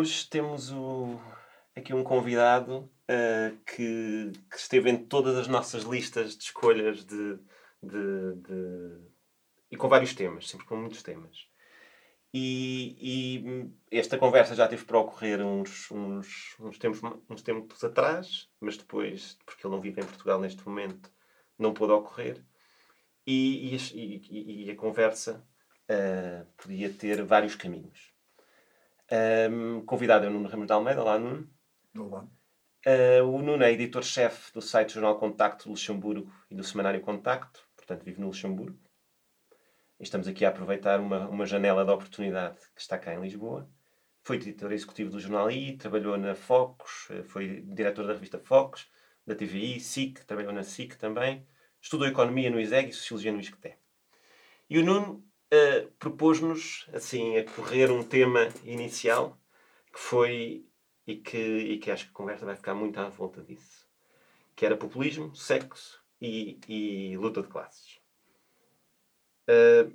Hoje temos o, aqui um convidado uh, que, que, esteve em todas as nossas listas de escolhas de, de, de, e com vários temas, sempre com muitos temas. E, e, esta conversa já teve para ocorrer uns, uns, uns, tempos, uns tempos atrás, mas depois, porque ele não vive em Portugal neste momento, não pôde ocorrer. E, e, e a conversa uh, podia ter vários caminhos. Um, convidado é o Nuno Ramos de Almeida. Olá, Nuno. Olá. Uh, o Nuno é editor-chefe do site Jornal Contacto do Luxemburgo e do Semanário Contacto, portanto vive no Luxemburgo. Estamos aqui a aproveitar uma, uma janela de oportunidade que está cá em Lisboa. Foi editor executivo do jornal I, trabalhou na Focus, eh, foi diretor da revista Focus, da TVI, SIC, trabalhou na SIC também. Estudou Economia no ISEG e Sociologia no ISCTE. E o Nuno uh, propôs-nos, assim, a correr um tema inicial que foi, e que, e que acho que a conversa vai ficar muito à volta disso, que era populismo, sexo e, e luta de classes. Uh,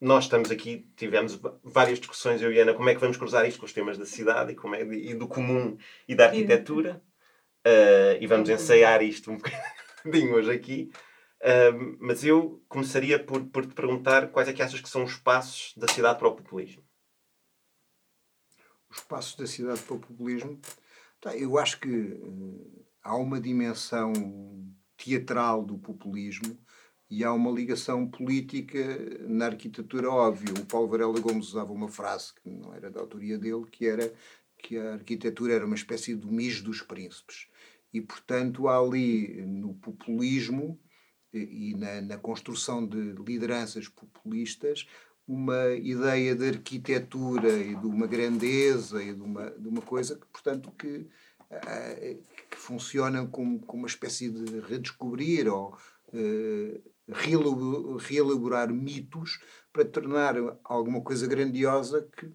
nós estamos aqui, tivemos várias discussões, eu e Ana, como é que vamos cruzar isto com os temas da cidade e, como é, e do comum e da arquitetura. Uh, e vamos ensaiar isto um bocadinho hoje aqui. Mas eu começaria por, por te perguntar quais é que achas que são os passos da cidade para o populismo? Os passos da cidade para o populismo? Tá, eu acho que uh, há uma dimensão teatral do populismo e há uma ligação política na arquitetura óbvia. O Paulo Varela Gomes usava uma frase que não era da autoria dele, que era que a arquitetura era uma espécie do mijo dos príncipes. E, portanto, há ali no populismo e na, na construção de lideranças populistas uma ideia de arquitetura e de uma grandeza e de uma, de uma coisa que, portanto, que, eh, que funciona como, como uma espécie de redescobrir ou uh, reelaborar mitos para tornar alguma coisa grandiosa que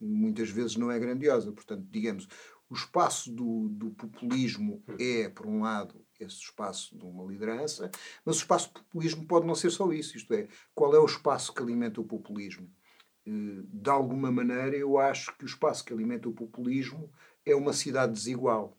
muitas vezes não é grandiosa. Portanto, digamos, o espaço do, do populismo é, por um lado, esse espaço de uma liderança, mas o espaço do populismo pode não ser só isso. Isto é, qual é o espaço que alimenta o populismo? Eh, de alguma maneira, eu acho que o espaço que alimenta o populismo é uma cidade desigual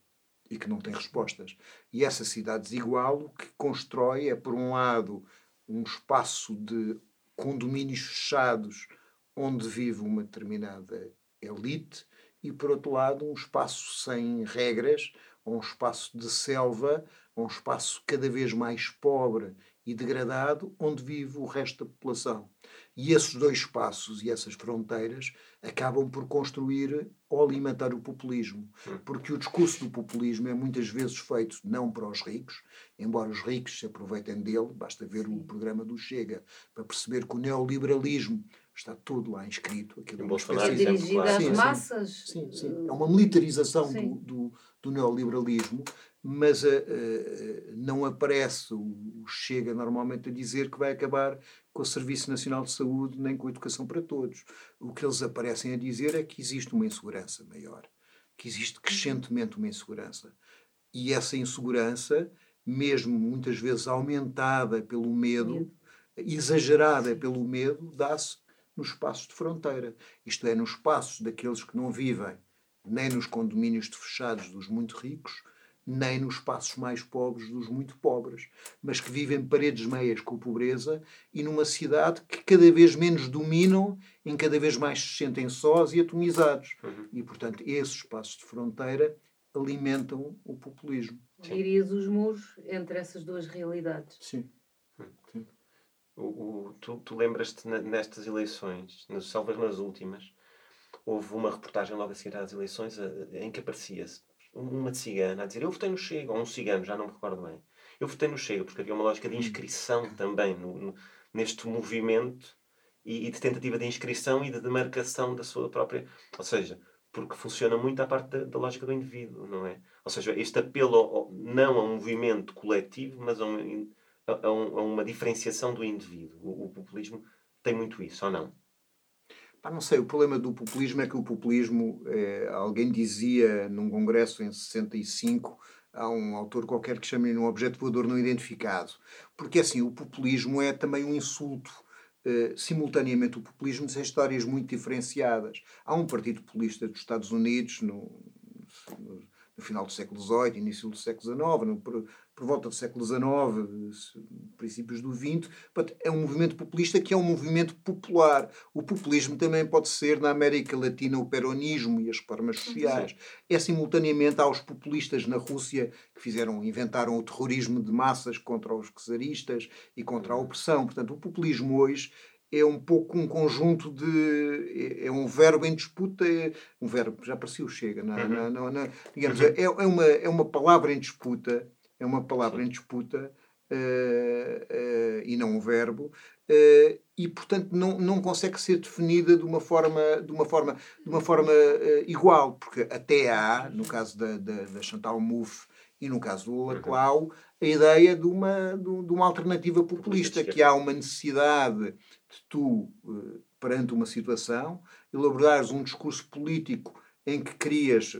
e que não tem respostas. E essa cidade desigual o que constrói é, por um lado, um espaço de condomínios fechados onde vive uma determinada elite e, por outro lado, um espaço sem regras, um espaço de selva, um espaço cada vez mais pobre e degradado, onde vive o resto da população. E esses dois espaços e essas fronteiras acabam por construir ou alimentar o populismo. Hum. Porque o discurso do populismo é muitas vezes feito não para os ricos, embora os ricos se aproveitem dele, basta ver o programa do Chega para perceber que o neoliberalismo está tudo lá inscrito. Aquilo é, uma espécie... é dirigido às sim, massas. Sim, sim, É uma militarização do, do, do, neoliberalismo, mas uh, uh, não aparece o Chega normalmente a dizer que vai acabar com o Serviço Nacional de Saúde nem com a educação para todos. O que eles aparecem a dizer é que existe uma insegurança maior, que existe crescentemente uma insegurança. E essa insegurança, mesmo muitas vezes aumentada pelo medo, exagerada pelo medo, dá-se nos espaços de fronteira. Isto é, nos espaços daqueles que não vivem nem nos condomínios fechados dos muito ricos, nem nos espaços mais pobres dos muito pobres, mas que vivem paredes meias com a pobreza e numa cidade que cada vez menos dominam, em cada vez mais se sentem sós e atomizados. Uhum. E, portanto, esses espaços de fronteira alimentam o populismo. Dirias os muros entre essas duas realidades. Sim. Sim. O, o, tu, tu lembras-te nestas eleições, nas, salvas nas últimas, houve uma reportagem logo a seguir às eleições em que aparecia-se uma cigana a dizer eu votei no Chega, ou um cigano, já não me recordo bem. Eu votei no Chega, porque havia uma lógica de hum. inscrição também no, no, neste movimento e, e, de tentativa de inscrição e de demarcação da sua própria. Ou seja, porque funciona muito à parte da, da lógica do indivíduo, não é? Ou seja, este apelo ao, não a um movimento coletivo, mas a, um, a, um, a uma diferenciação do indivíduo. O, o populismo tem muito isso, ou não? Ah, não sei, o problema do populismo é que o populismo, é, alguém dizia num congresso em 65, há um autor qualquer que chama-lhe um objeto voador não identificado. Porque assim, o populismo é também um insulto uh, simultaneamente o populismo tem histórias muito diferenciadas. Há um partido populista dos Estados Unidos no, no, no final do século XVIII, início do século XIX, no, por, volta do século XIX, princípios do XX, é um movimento populista que é um movimento popular. O populismo também pode ser, na América Latina, o peronismo e as reformas sociais. É simultaneamente aos populistas na Rússia que fizeram, inventaram o terrorismo de massas contra os czaristas e contra a opressão. Portanto, o populismo hoje é um pouco um conjunto de. é, é um verbo em disputa, é, um verbo, já apareceu, chega, na, uhum. na, na, na digamos, uhum. é, é, uma, é uma palavra em disputa é uma palavra Sim. em disputa uh, uh, e não um verbo, uh, e portanto não, não consegue ser definida de uma forma, de uma forma, de uma forma igual, porque até há, no caso da, da, da Chantal Mouffe e no caso do Laclau, a ideia de uma, de uma alternativa populista, que há uma necessidade de tu, perante uma situação, elaborares um discurso político em que crias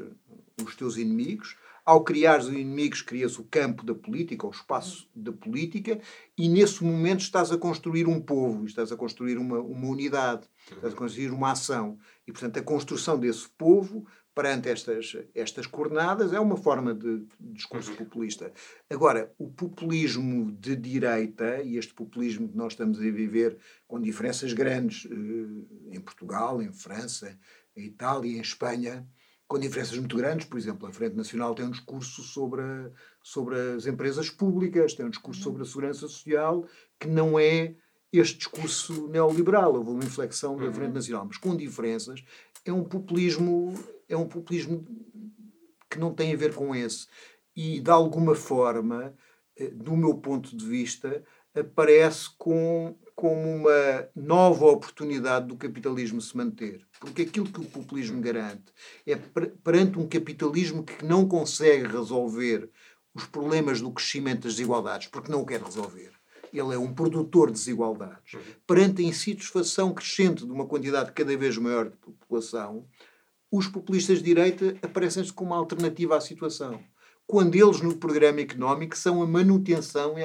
os teus inimigos, ao criar os inimigos, cria-se o campo da política, o espaço da política, e nesse momento estás a construir um povo, estás a construir uma, uma unidade, estás a construir uma ação. E, portanto, a construção desse povo perante estas, estas coordenadas é uma forma de, de discurso populista. Agora, o populismo de direita, e este populismo que nós estamos a viver com diferenças grandes eh, em Portugal, em França, em Itália, em Espanha, com diferenças muito grandes. Por exemplo, a Frente Nacional tem um discurso sobre, a, sobre as empresas públicas, tem um discurso sobre a segurança social, que não é este discurso neoliberal. Houve uma inflexão da Frente uhum. Nacional, mas com diferenças. É um populismo, é um populismo que não tem a ver com esse. E, de alguma forma, eh, do meu ponto de vista, aparece com como uma nova oportunidade do capitalismo se manter. Porque aquilo que o populismo garante é perante um capitalismo que não consegue resolver os problemas do crescimento das desigualdades, porque não o quer resolver. Ele é um produtor de desigualdades. Uhum. Perante a insatisfação crescente de uma quantidade cada vez maior de população, os populistas de direita aparecem-se como uma alternativa à situação quando eles no programa económico são a manutenção e,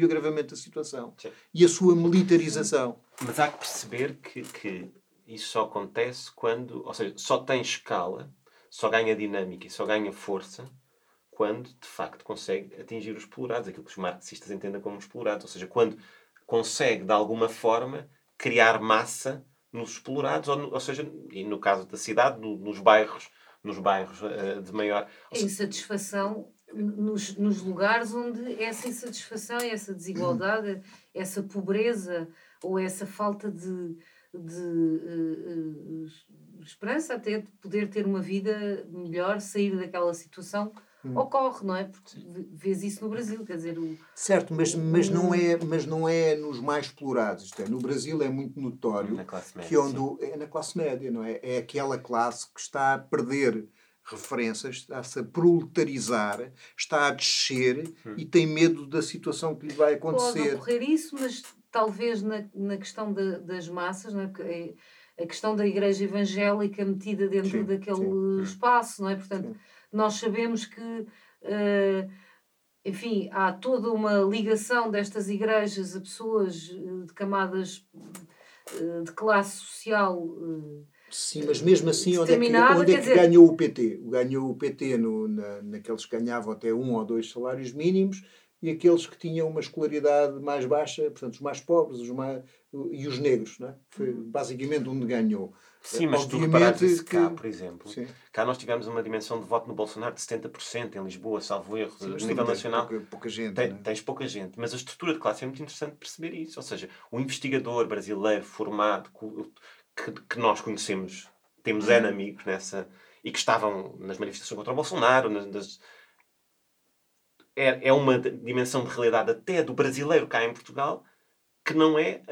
o agravamento da situação Sim. e a sua militarização. Mas há que perceber que, que isso só acontece quando, ou seja, só tem escala, só ganha dinâmica e só ganha força quando de facto consegue atingir os explorados, aquilo que os marxistas entendem como explorados, ou seja, quando consegue de alguma forma criar massa nos explorados, ou, ou seja, e no caso da cidade, no, nos bairros nos bairros uh, de maior. A insatisfação nos, nos lugares onde essa insatisfação, essa desigualdade, essa pobreza ou essa falta de, de uh, esperança até de poder ter uma vida melhor, sair daquela situação hum. ocorre, não é? Porque vês isso no Brasil, quer dizer... O, certo, mas, mas, não é, mas não é nos mais explorados. Isto é, no Brasil é muito notório média, que onde, é na classe média, não é? É aquela classe que está a perder referências, está-se a proletarizar, está a descer hum. e tem medo da situação que lhe vai acontecer. Pode ocorrer isso, mas talvez na, na questão de, das massas, não é? Porque é a questão da igreja evangélica metida dentro sim, daquele sim. Espaço, não é? Portanto, sim nós sabemos que, uh, enfim, há toda uma ligação destas igrejas a pessoas eh, de camadas uh, de classe social. Sim, mas mesmo assim, onde é que, onde é que dizer... ganhou o PT? Ganhou o PT no, na, naqueles que ganhavam até um ou dois salários mínimos e aqueles que tinham uma escolaridade mais baixa, portanto, os mais pobres os mais, e os negros, não é? Foi uhum. basicamente onde ganhou. Sim, mas tu reparares isso cá, por exemplo. Sim. Cá nós tivemos uma dimensão de voto no Bolsonaro de 70% em Lisboa, salvo erro, Sim, a nível nacional. Pouca, pouca gente. Tem, né? Tens pouca gente, mas a estrutura de classe é muito interessante perceber isso. Ou seja, o investigador brasileiro formado que, que nós conhecemos, temos N amigos nessa, e que estavam nas manifestações contra o Bolsonaro, nas, nas é, é uma dimensão de realidade até do brasileiro cá em Portugal que não é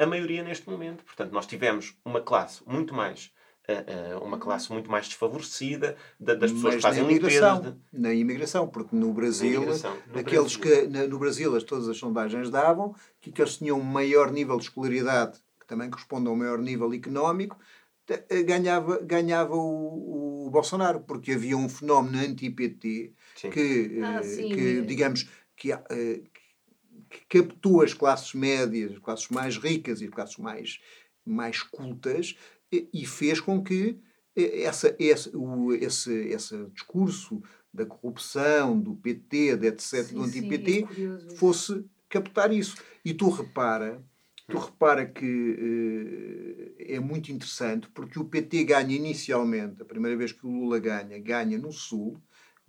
a maioria neste momento. Portanto, nós tivemos uma classe muito mais uh, uh, uma classe muito mais desfavorecida da, das pessoas Mas que fazem limpeza. De... Na imigração, porque no Brasil, no aqueles Brasil. que no Brasil as, todas as sondagens davam que aqueles que tinham um maior nível de escolaridade, que também corresponde a um maior nível económico, eh, ganhava, ganhava o, o Bolsonaro, porque havia um fenómeno anti-PT que, ah, que digamos, que, que captou as classes médias, as classes mais ricas e as classes mais, mais cultas e, e fez com que essa, esse, o, esse, esse discurso da corrupção, do PT, de etc., sim, do anti-PT, é fosse captar isso. E tu repara, tu repara que uh, é muito interessante porque o PT ganha inicialmente, a primeira vez que o Lula ganha, ganha no Sul,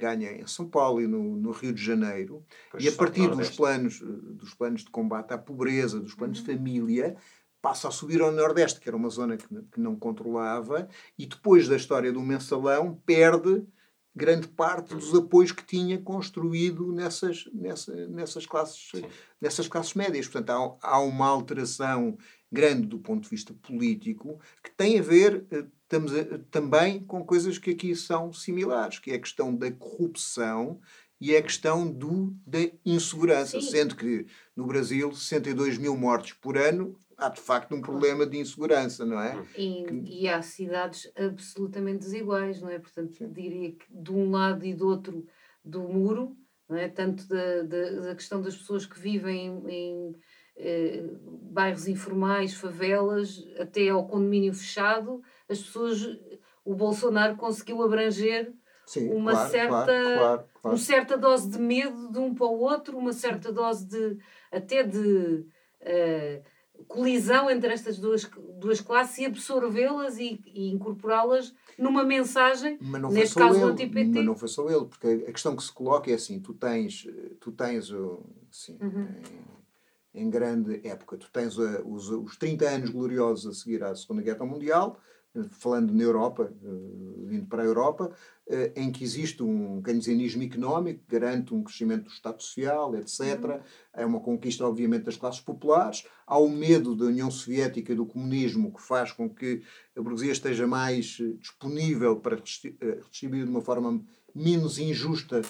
ganha em São Paulo e no, no Rio de Janeiro, pois e a partir dos planos, eh, dos planos de combate à pobreza, dos planos uhum. de família, passa a subir ao Nordeste, que era uma zona que, que não controlava, e depois da história do mensalão, perde grande parte dos apoios que tinha construído nessas, nessa, nessas, classes, nessas classes médias. Portanto, há, há, uma alteração grande do ponto de vista político que tem a ver estamos a, também com coisas que aqui são similares, que é a questão da corrupção e é a questão do, da insegurança, Sim. sendo que no Brasil 62 mil mortes por ano há de facto um problema de insegurança, não é? E, que... e há cidades absolutamente desiguais, não é? Portanto, Sim. diria que de um lado e do outro do muro, não é? Tanto da, da, da questão das pessoas que vivem em, em eh, bairros informais, favelas, até ao condomínio fechado, as pessoas, o Bolsonaro conseguiu abranger Sim, uma claro, certa claro, claro, uma certa dose de medo de um para o outro, uma certa dose de até de uh, colisão entre estas duas, duas classes e absorvê-las e, e incorporá-las numa mensagem, neste caso ele, do anti-PT. Mas não foi só ele, porque a questão que se coloca é assim, tu tens, tu tens assim, uhum. em, em, grande época, tu tens os, os 30 anos gloriosos a seguir à Segunda Guerra Mundial, falando na Europa, eh, vindo para a Europa, eh, em que existe um keynesianismo económico que garante um crescimento do Estado Social, etc. Uhum. É uma conquista, obviamente, das classes populares. Há o medo da União Soviética e do comunismo que faz com que a burguesia esteja mais eh, disponível para redistribuir de uma forma menos injusta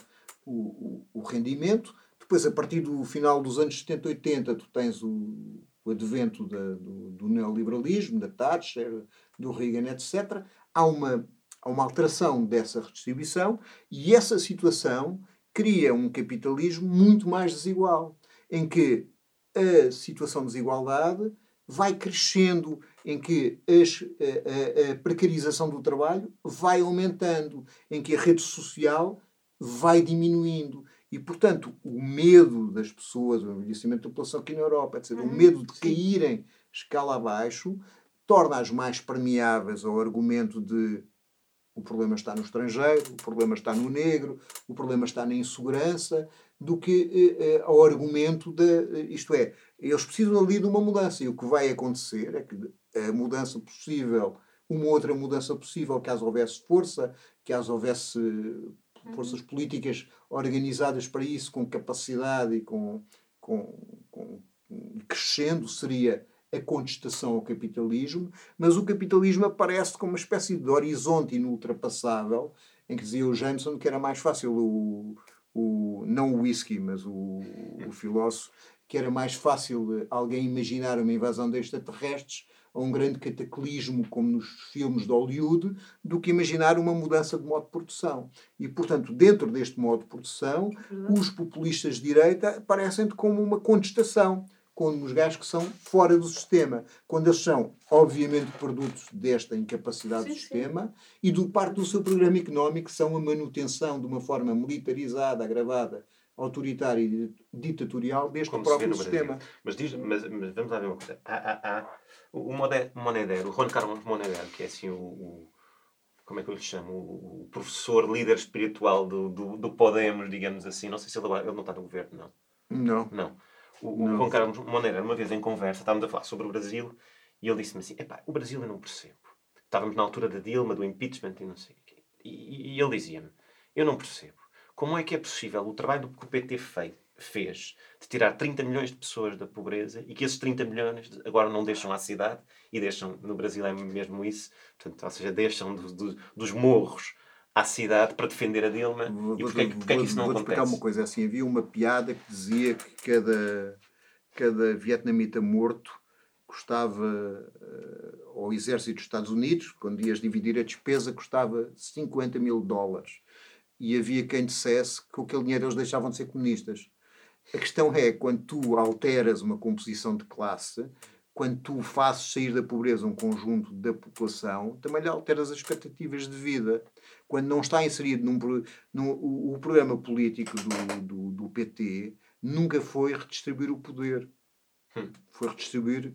o, o, o rendimento. Depois, a partir do final dos anos 70, 80, tu tens o, o advento da, do, do, neoliberalismo, da Thatcher, do Reagan, etc., há uma, há uma alteração dessa redistribuição e essa situação cria um capitalismo muito mais desigual, em que a situação de desigualdade vai crescendo, em que as, a, a, a, precarização do trabalho vai aumentando, em que a rede social vai diminuindo. E, portanto, o medo das pessoas, o envelhecimento da população aqui na Europa, etc., o uhum. medo de caírem escala abaixo, torna-as mais permeáveis ao argumento de o problema está no estrangeiro, o problema está no negro, o problema está na insegurança, do que eh, eh ao argumento de, eh, isto é, eles precisam ali de uma mudança e o que vai acontecer é que a mudança possível, uma outra mudança possível, caso houvesse força, caso houvesse forças políticas organizadas para isso, com capacidade e com, com, com crescendo, seria a contestação ao capitalismo, mas o capitalismo aparece como uma espécie de horizonte inultrapassável, em que dizia o Jameson que era mais fácil o, o não o whisky, mas o, o filósofo, que era mais fácil alguém imaginar uma invasão de extraterrestres a um grande cataclismo, como nos filmes de Hollywood, do que imaginar uma mudança de modo de produção. E, portanto, dentro deste modo de produção, os populistas de direita aparecem como uma contestação com os gajos que são fora do sistema, quando eles são, obviamente, produtos desta incapacidade sim, do sistema sim. e do parte do seu programa económico são a manutenção de uma forma militarizada, agravada, autoritária e ditatorial deste Como próprio sistema. Mas, diz, mas, mas, vamos lá ver uma coisa. O Moneder, o Juan Carlos Moneder, que é assim o, o como é que eu lhe chamo? O, professor líder espiritual do, do, do Podemos, digamos assim. Não sei se ele, ele não está no governo, não. Não. Não. O, o Juan Carlos Monera, uma vez em conversa, estávamos a falar sobre o Brasil e ele disse-me assim: epá, o Brasil eu não percebo. Estávamos na altura da Dilma, do impeachment e não sei o quê. E, e ele dizia-me: eu não percebo. Como é que é possível o trabalho que o PT fez, fez de tirar 30 milhões de pessoas da pobreza e que esses 30 milhões agora não deixam a cidade e deixam, no Brasil é mesmo isso, portanto, ou seja, deixam do, do, dos morros à cidade para defender a Dilma vou, e porquê, porquê é que isso não vou acontece? Vou explicar uma coisa assim, havia uma piada que dizia que cada, cada vietnamita morto custava uh, ao exército dos Estados Unidos, quando ias dividir a despesa, custava 50 mil dólares. E havia quem dissesse que com aquele dinheiro eles deixavam de ser comunistas. A questão é, quando tu alteras uma composição de classe, quando tu fazes sair da pobreza um conjunto da população, também lhe alteras as expectativas de vida. Quando não está inserido num, num o, o, programa político do, do, do, PT, nunca foi redistribuir o poder. Hum. Foi redistribuir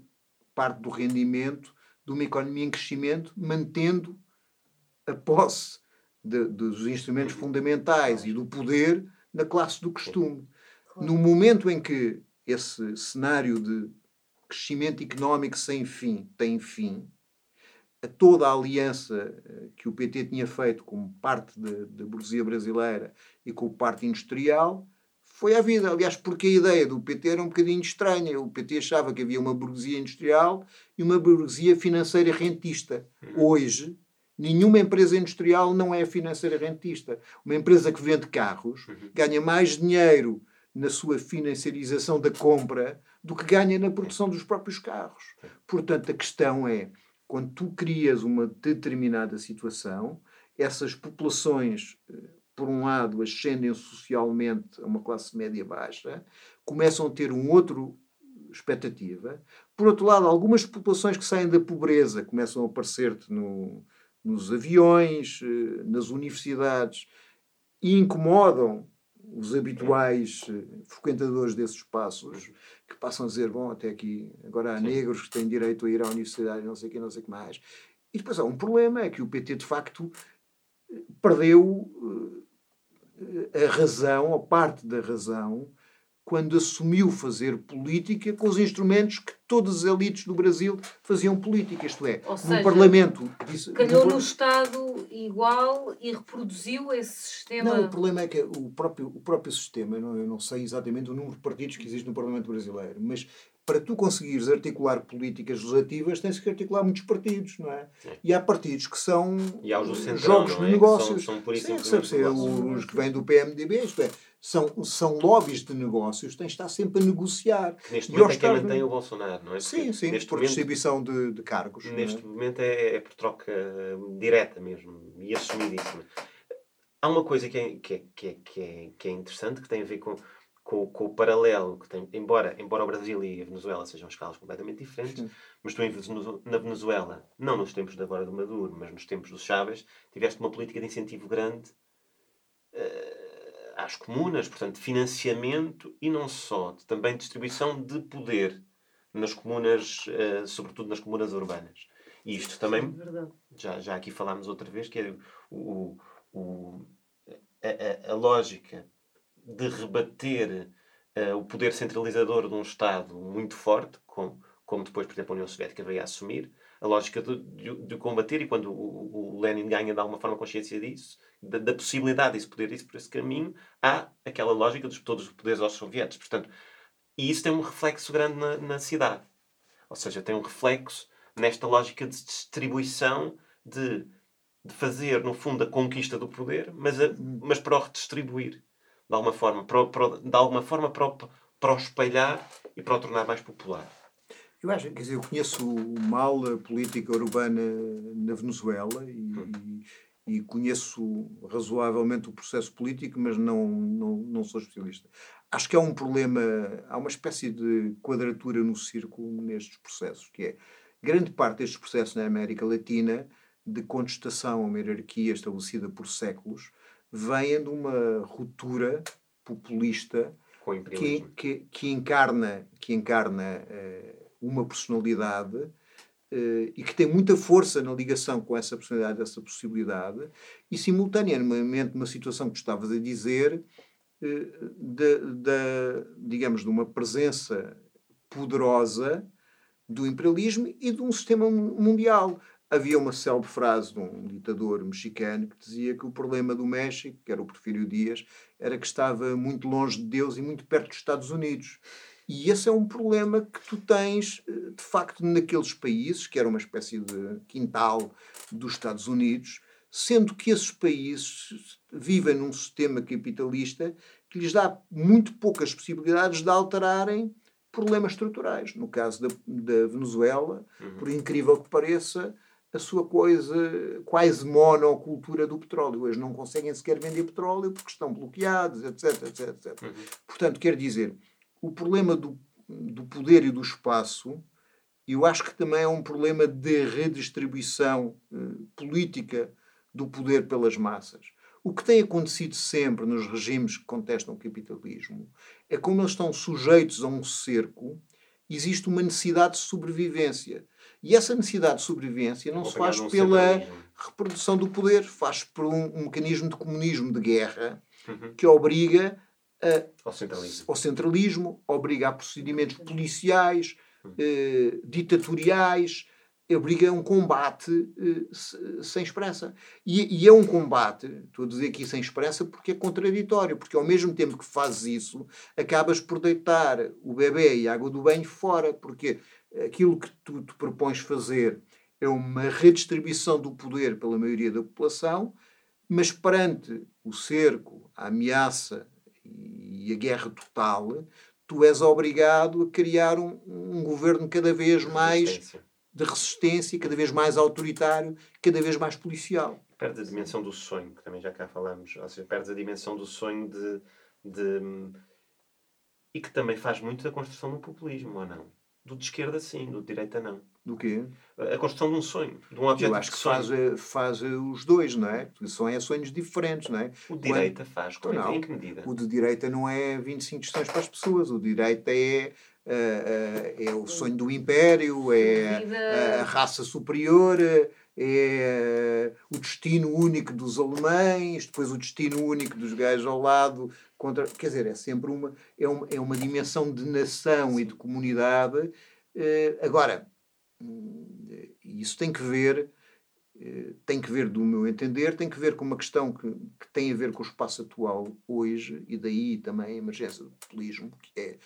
parte do rendimento de uma economia em crescimento, mantendo a posse de, dos instrumentos fundamentais e do poder na classe do costume. No momento em que esse cenário de crescimento económico sem fim tem fim, a toda a aliança eh, que o PT tinha feito com parte da burguesia brasileira e com parte industrial foi à vida. Aliás, porque a ideia do PT era um bocadinho estranha. O PT achava que havia uma burguesia industrial e uma burguesia financeira rentista. Uhum. Hoje, nenhuma empresa industrial não é financeira rentista. Uma empresa que vende carros uhum. ganha mais dinheiro na sua financiarização da compra do que ganha na produção dos próprios carros. Portanto, a questão é, quando tu crias uma determinada situação, essas populações eh, por um lado, ascendem socialmente a uma classe média baixa, começam a ter um outro expectativa. Por outro lado, algumas populações que saem da pobreza começam a aparecer-te no, nos aviões, eh, nas universidades e incomodam os habituais eh, frequentadores desses espaços que passam a dizer, bom, até aqui agora há negros que têm direito a ir à universidade, não sei o que, não sei o que mais. E depois há um problema, é que o PT de facto perdeu eh, a razão, ou parte da razão, quando assumiu fazer política com os instrumentos que todas as elites do Brasil faziam política, isto é, Ou seja, no Parlamento. Disse, calhou no, no Estado igual e reproduziu esse sistema. Não, o problema é que o próprio, o próprio sistema, eu não, eu não sei exatamente o número de partidos que existe no Parlamento brasileiro, mas para tu conseguires articular políticas legislativas, tens que articular muitos partidos, não é? Sim. E há partidos que são centrão, jogos é? de negócios. São, são Sim, sabe ser, os que vêm do PMDB, isto é, são, são lobbies de negócios, tens de estar sempre a negociar. Neste momento é quem mantém o Bolsonaro, não é? Sim, sim, neste por momento, distribuição de, de cargos. Neste é? momento é, é, por troca direta mesmo e assumidíssima. Há uma coisa que é, que é, que é, que é, que é interessante, que tem a ver com com, com, o paralelo que tem, embora, embora o Brasil e a Venezuela sejam escalas completamente diferentes, Sim. mas tu na Venezuela, não nos tempos de agora do Maduro, mas nos tempos do Chávez, tiveste uma política de incentivo grande uh, às comunas, portanto, financiamento e não só, também distribuição de poder nas comunas, uh, sobretudo nas comunas urbanas. E isto também, Sim, já, já aqui falámos outra vez, que é o, o, a, a, a lógica de rebater uh, o poder centralizador de um Estado muito forte, como, como depois, por exemplo, a União Soviética veio a assumir, a lógica de, de, de combater, e quando o, o, Lenin ganha de alguma forma consciência disso, da, da possibilidade de se poder ir por esse caminho, há aquela lógica de todos os poderes aos soviéticos. Portanto, e isso tem um reflexo grande na, na cidade. Ou seja, tem um reflexo nesta lógica de distribuição de, de fazer, no fundo, a conquista do poder, mas, a, mas para o redistribuir de alguma forma, para, para, de alguma forma para, para o espalhar e para o tornar mais popular. Eu acho, quer dizer, eu conheço mal a política urbana na Venezuela e, hum. e, e, conheço razoavelmente o processo político, mas não, não, não sou especialista. Acho que há um problema, há uma espécie de quadratura no círculo nestes processos, que é grande parte destes processos na América Latina de contestação a uma hierarquia estabelecida por séculos venha de uma ruptura populista que, que, que, encarna, que encarna uh, uma personalidade uh, e que tem muita força na ligação com essa personalidade, essa possibilidade, e simultaneamente uma situação que estavas a dizer, de, de, digamos, de uma presença poderosa do imperialismo e de um sistema mundial. Havia uma célebre frase de um ditador mexicano que dizia que o problema do México, que era o Porfírio Dias, era que estava muito longe de Deus e muito perto dos Estados Unidos. E esse é um problema que tu tens, eh, de facto, naqueles países, que era uma espécie de quintal dos Estados Unidos, sendo que esses países vivem num sistema capitalista que lhes dá muito poucas possibilidades de alterarem problemas estruturais. No caso da, da Venezuela, uhum. por incrível que pareça, a sua coisa quase monocultura do petróleo. Hoje não conseguem sequer vender petróleo porque estão bloqueados, etc, etc, etc. Uhum. Portanto, quer dizer, o problema do, do poder e do espaço, eu acho que também é um problema de redistribuição uh, política do poder pelas massas. O que tem acontecido sempre nos regimes que contestam o capitalismo é como eles estão sujeitos a um cerco, existe uma necessidade de sobrevivência. E essa necessidade de sobrevivência não se faz pela reprodução do poder, faz por um, um mecanismo de comunismo de guerra uhum. que obriga a, ao, centralismo. ao centralismo, obriga a procedimentos policiais, uhum. eh, ditatoriais, obriga a um combate eh, sem esperança. E, e, é um combate, estou a dizer aqui sem esperança, porque é contraditório, porque ao mesmo tempo que fazes isso, acabas por deitar o bebê e a água do banho fora, porque aquilo que tu te propões fazer é uma redistribuição do poder pela maioria da população, mas perante o cerco, a ameaça e a guerra total, tu és obrigado a criar um, um governo cada vez mais de resistência, cada vez mais autoritário, cada vez mais policial. Perde a dimensão do sonho, que também já cá falamos. Ou seja, perdes a dimensão do sonho de, de. e que também faz muito da construção do populismo, ou não? Do de esquerda, sim, do de direita, não. Do quê? A construção de um sonho, de um objeto Eu acho que faz, faz os dois, não é? São é sonhos diferentes, não é? O de direita Quando... faz, como não, em que medida? O de direita não é 25 questões para as pessoas, o de direita é uh, é o sonho do império, é a raça superior, é o destino único dos alemães, depois o destino único dos gajos ao lado. Contra, quer dizer, é sempre uma, é uma, é uma dimensão de nação e de comunidade. agora, isso tem que ver tem que ver, do meu entender, tem que ver com uma questão que, que, tem a ver com o espaço atual hoje, e daí também a emergência do populismo, que é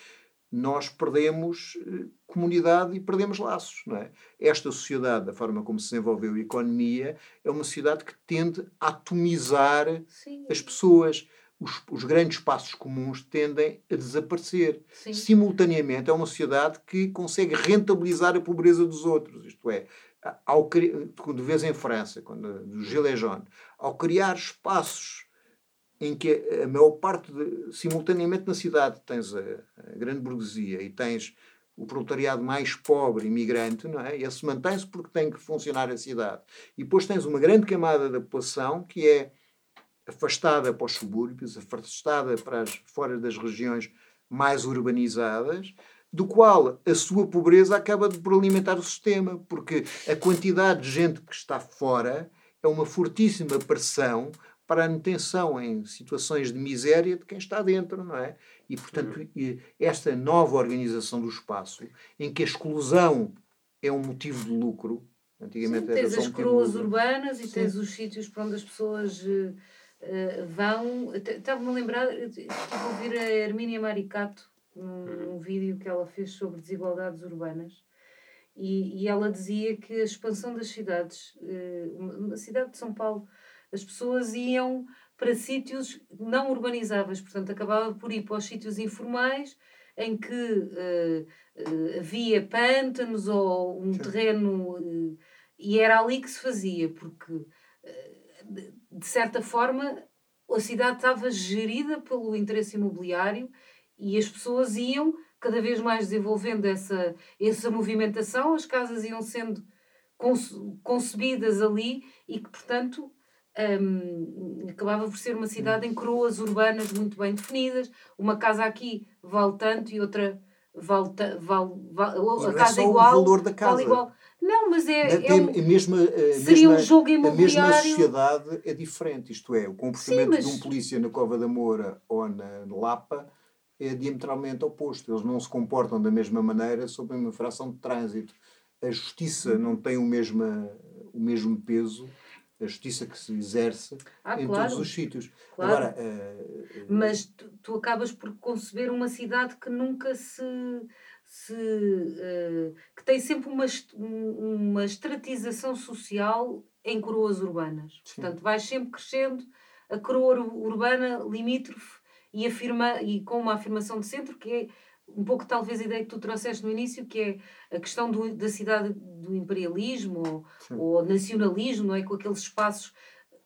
nós perdemos eh, comunidade e perdemos laços. Não é? Esta sociedade, da forma como se desenvolveu a economia, é uma sociedade que tende a atomizar Sim. as pessoas. Os, os, grandes espaços comuns tendem a desaparecer. Sim. Simultaneamente, é uma sociedade que consegue rentabilizar a pobreza dos outros. Isto é, ao, quando vês em França, quando, do Gilets jaunes, ao criar espaços em que a maior parte, de, simultaneamente na cidade, tens a, grande burguesia e tens o proletariado mais pobre, imigrante, não é? Esse mantém-se porque tem que funcionar a cidade. E depois tens uma grande camada da população que é afastada para os subúrbios, afastada para as, fora das regiões mais urbanizadas, do qual a sua pobreza acaba por alimentar o sistema, porque a quantidade de gente que está fora é uma fortíssima pressão para a manutenção em situações de miséria de quem está dentro, não é? E, portanto, uhum. esta nova organização do espaço, em que a exclusão é um motivo de lucro, antigamente Sim, tens as coroas urbanas e Sim. tens os sítios para onde as pessoas uh, vão. Estava-me a lembrar, estive a ouvir a Hermínia Maricato num, uhum. num vídeo que ela fez sobre desigualdades urbanas. E, e ela dizia que a expansão das cidades, uh, a cidade de São Paulo, as pessoas iam para sítios não urbanizáveis, portanto, acabava por ir para os sítios informais em que uh, uh, havia pântanos ou um Sim. terreno uh, e era ali que se fazia, porque de, certa forma a cidade estava gerida pelo interesse imobiliário e as pessoas iam cada vez mais desenvolvendo essa, essa movimentação, as casas iam sendo concebidas ali e que, portanto, um, acabava por ser uma cidade em coroas urbanas muito bem definidas. Uma casa aqui vale tanto e outra vale, vale, vale a é casa é igual. O valor da casa. Vale igual. Não, mas é. é um, a mesma, a seria mesma, um jogo imobiliário. A mesma sociedade é diferente. Isto é, o comportamento Sim, mas... de um polícia na Cova da Moura ou na Lapa é diametralmente oposto. Eles não se comportam da mesma maneira sob uma infração de trânsito. A justiça não tem o mesmo, o mesmo peso a justiça que se exerce ah, em claro. todos os sítios. Claro. Agora, uh, Mas tu, tu, acabas por conceber uma cidade que nunca se. se uh, que tem sempre uma, uma estratização social em coroas urbanas. Sim. Portanto, vais sempre crescendo a coroa urbana limítrofe e, afirma, e com uma afirmação de centro que é um pouco talvez a ideia que tu trouxeste no início, que é a questão do, da cidade do imperialismo ou, ou, nacionalismo, não é? Com aqueles espaços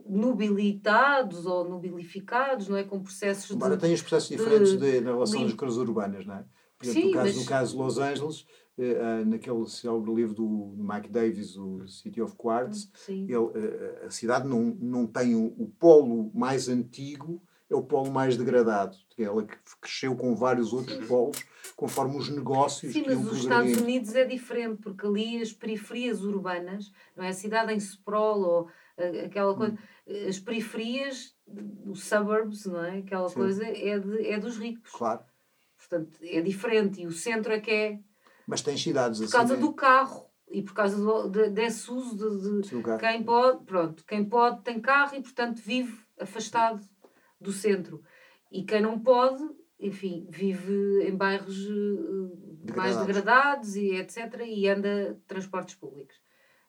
nobilitados ou nobilificados, não é? Com processos Embora de... tem os processos diferentes de, de, na relação das cores urbanas, não é? Por exemplo, Sim, no, caso, mas... no caso de Los Angeles, eh, uh, naquele célebre livro do Mike Davis, o City of Quartz, ele, uh, a cidade não, não tem o, o polo mais antigo, é o polo mais degradado. Ela cresceu com vários outros Sim. polos, conforme os negócios Sim, mas os Estados Unidos é diferente, porque ali as periferias urbanas, não é? A cidade em sprawl ou aquela coisa, hum. as periferias, os suburbs, não é? Aquela Sim. coisa é, de, é dos ricos. Claro. Portanto, é diferente. E o centro é que é. Mas tem cidades por assim. Por causa do carro e por causa do, de, desse uso de, de quem pode, pronto, quem pode tem carro e portanto vive afastado do centro. E quem não pode, enfim, vive em bairros uh, mais degradados e etc. e anda transportes públicos.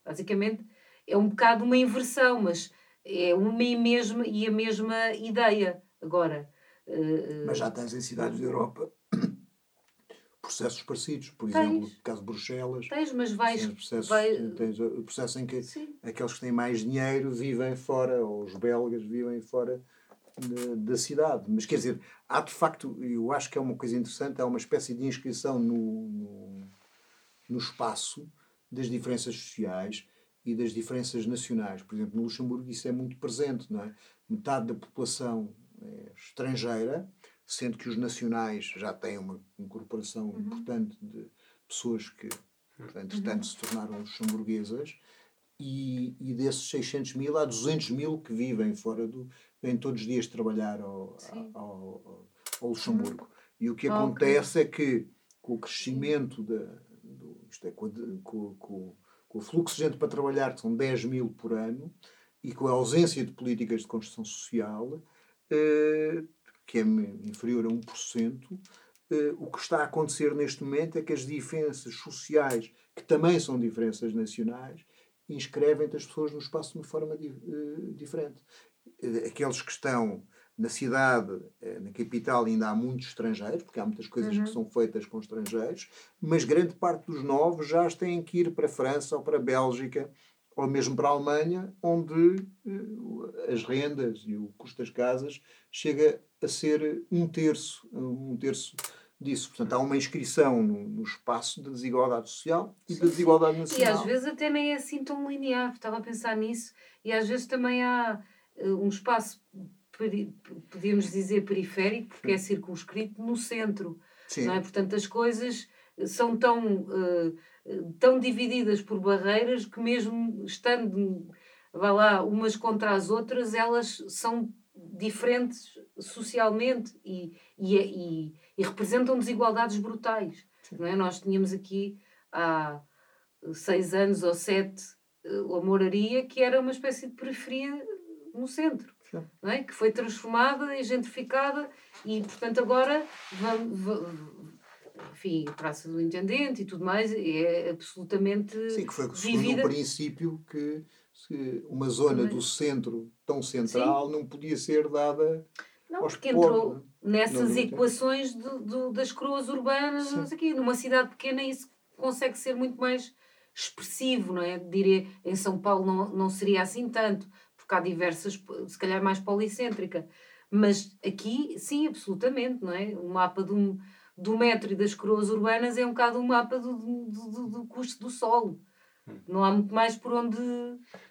Basicamente é um bocado uma inversão, mas é uma e, mesma, e a mesma ideia. Agora. Uh, mas já tens em cidades da Europa processos parecidos. Por tens. exemplo, no caso de Bruxelas. Tens, mas vais. Tens, processos, vai... tens o processo em que Sim. aqueles que têm mais dinheiro vivem fora, ou os belgas vivem fora da cidade. Mas quer dizer, há de facto, eu acho que é uma coisa interessante, há uma espécie de inscrição no, no, no espaço das diferenças sociais e das diferenças nacionais. Por exemplo, no Luxemburgo isso é muito presente, não é? Metade da população é estrangeira, sendo que os nacionais já têm uma incorporação uhum. importante de pessoas que, entretanto, uhum. se tornaram luxemburguesas, e, e desses 600 mil, há 200 mil que vivem fora do. Vêm todos os dias trabalhar ao, ao, ao, Luxemburgo. Uhum. E o que acontece okay. é que, com o crescimento da. Do, isto é, com, com, com, com o fluxo de gente para trabalhar, que são 10 mil por ano, e com a ausência de políticas de construção social, eh, que é inferior a 1%, eh, o que está a acontecer neste momento é que as diferenças sociais, que também são diferenças nacionais, inscrevem as pessoas no espaço de uma forma di uh, diferente. Eh, aqueles que estão na cidade, na capital, ainda há muitos estrangeiros, porque há muitas coisas uhum. que são feitas com estrangeiros, mas grande parte dos novos já têm que ir para a França ou para a Bélgica ou mesmo para a Alemanha, onde uh, as rendas e o custo das casas chega a ser um terço, um terço disso. Portanto, há uma inscrição no, no espaço da desigualdade social e da desigualdade nacional. E às vezes até nem é assim tão linear, estava a pensar nisso, e às vezes também há um espaço, podíamos dizer, periférico, porque é circunscrito no centro. Sim. Não é? Portanto, as coisas são tão, uh, tão divididas por barreiras que mesmo estando vá lá, umas contra as outras, elas são diferentes socialmente e, e, e, e representam desigualdades brutais. Não é? Nós tínhamos aqui há seis anos ou sete a Moraria, que era uma espécie de periferia no centro, não é? que foi transformada e gentrificada e, portanto, agora vamos, enfim, Praça do Intendente e tudo mais é absolutamente Sim, que foi segundo o princípio que uma zona do centro tão central Sim. não podia ser dada não, porque entrou né? nessas equações do, do, das coroas urbanas, não sei Numa cidade pequena isso consegue ser muito mais expressivo, não é? Diria, em São Paulo não, não seria assim tanto, porque há diversas, se calhar mais policêntrica. Mas aqui, sim, absolutamente, não é? O mapa do, do metro e das coroas urbanas é um bocado um mapa do, do, do, do custo do solo. Hum. Não há muito mais por onde.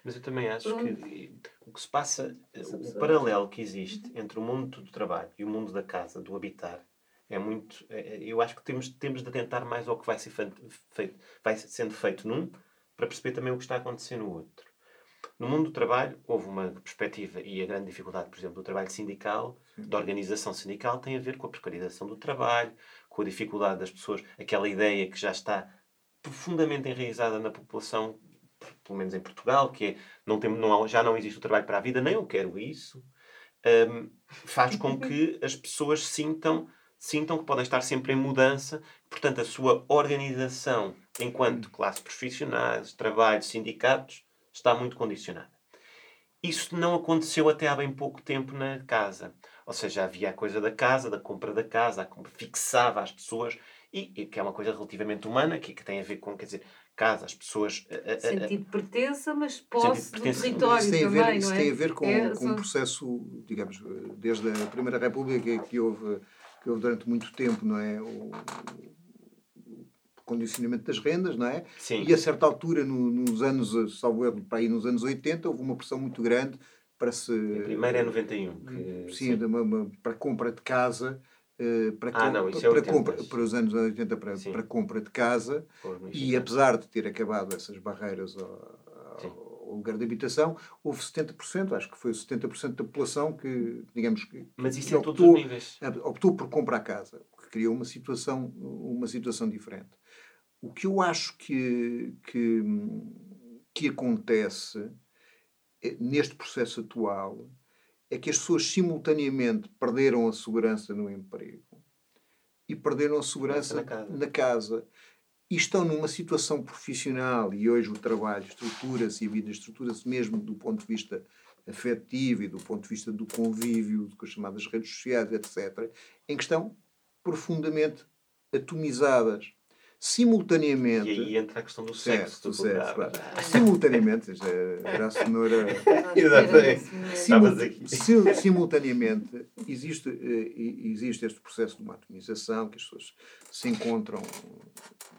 Mas eu também acho onde... que o que se passa, o paralelo que existe entre o mundo do trabalho e o mundo da casa, do habitar, é muito. É, é, eu acho que temos, temos de atentar mais ao que vai, ser feito, vai sendo feito num, para perceber também o que está a acontecer no outro. No mundo do trabalho, houve uma perspectiva, e a grande dificuldade, por exemplo, do trabalho sindical, da organização sindical, tem a ver com a precarização do trabalho, com a dificuldade das pessoas, aquela ideia que já está profundamente enraizada na população, pelo menos em Portugal, que é não tem, não, já não existe o trabalho para a vida, nem eu quero isso, um, faz com que as pessoas sintam, sintam que podem estar sempre em mudança, portanto, a sua organização enquanto classe profissionais, trabalho, sindicatos, está muito condicionada. Isso não aconteceu até há bem pouco tempo na casa. Ou seja, havia a coisa da casa, da compra da casa, a compra fixava as pessoas e, e, que é uma coisa relativamente humana, que, que tem a ver com, quer dizer, casa, as pessoas. Sentido de pertença, mas posse do território isso tem também, a ver, isso é? tem a ver com, é, com um processo, digamos, desde a Primeira República que houve, que houve durante muito tempo, não é? O, condicionamento das rendas, não é? Sim. E a certa altura, no, nos anos, salvo erro, para aí nos anos 80, houve uma pressão muito grande para se... A primeira é 91. Que, sim, sim. Uma, uma, para compra de casa, uh, para, ah, não, isso é para, compra, para os anos 80 para, para compra de casa e apesar de ter acabado essas barreiras ao, ao lugar de habitação, houve 70%, acho que foi 70% da população que, digamos que, Mas isso que optou, todos os níveis. optou por comprar casa, o que criou uma situação, uma situação diferente. O que eu acho que, que, que acontece é, neste processo atual é que as pessoas simultaneamente perderam a segurança no emprego e perderam a segurança na casa. na casa. E estão numa situação profissional, e hoje o trabalho estrutura-se e a vida estrutura-se mesmo do ponto de vista afetivo e do ponto de vista do convívio, com as chamadas redes sociais, etc., em que estão profundamente atomizadas simultaneamente. E aí entra a questão do sexo. Do sexo claro. Simultaneamente, era a. Simul simultaneamente, existe, eh, existe este processo de uma atomização, que as pessoas se encontram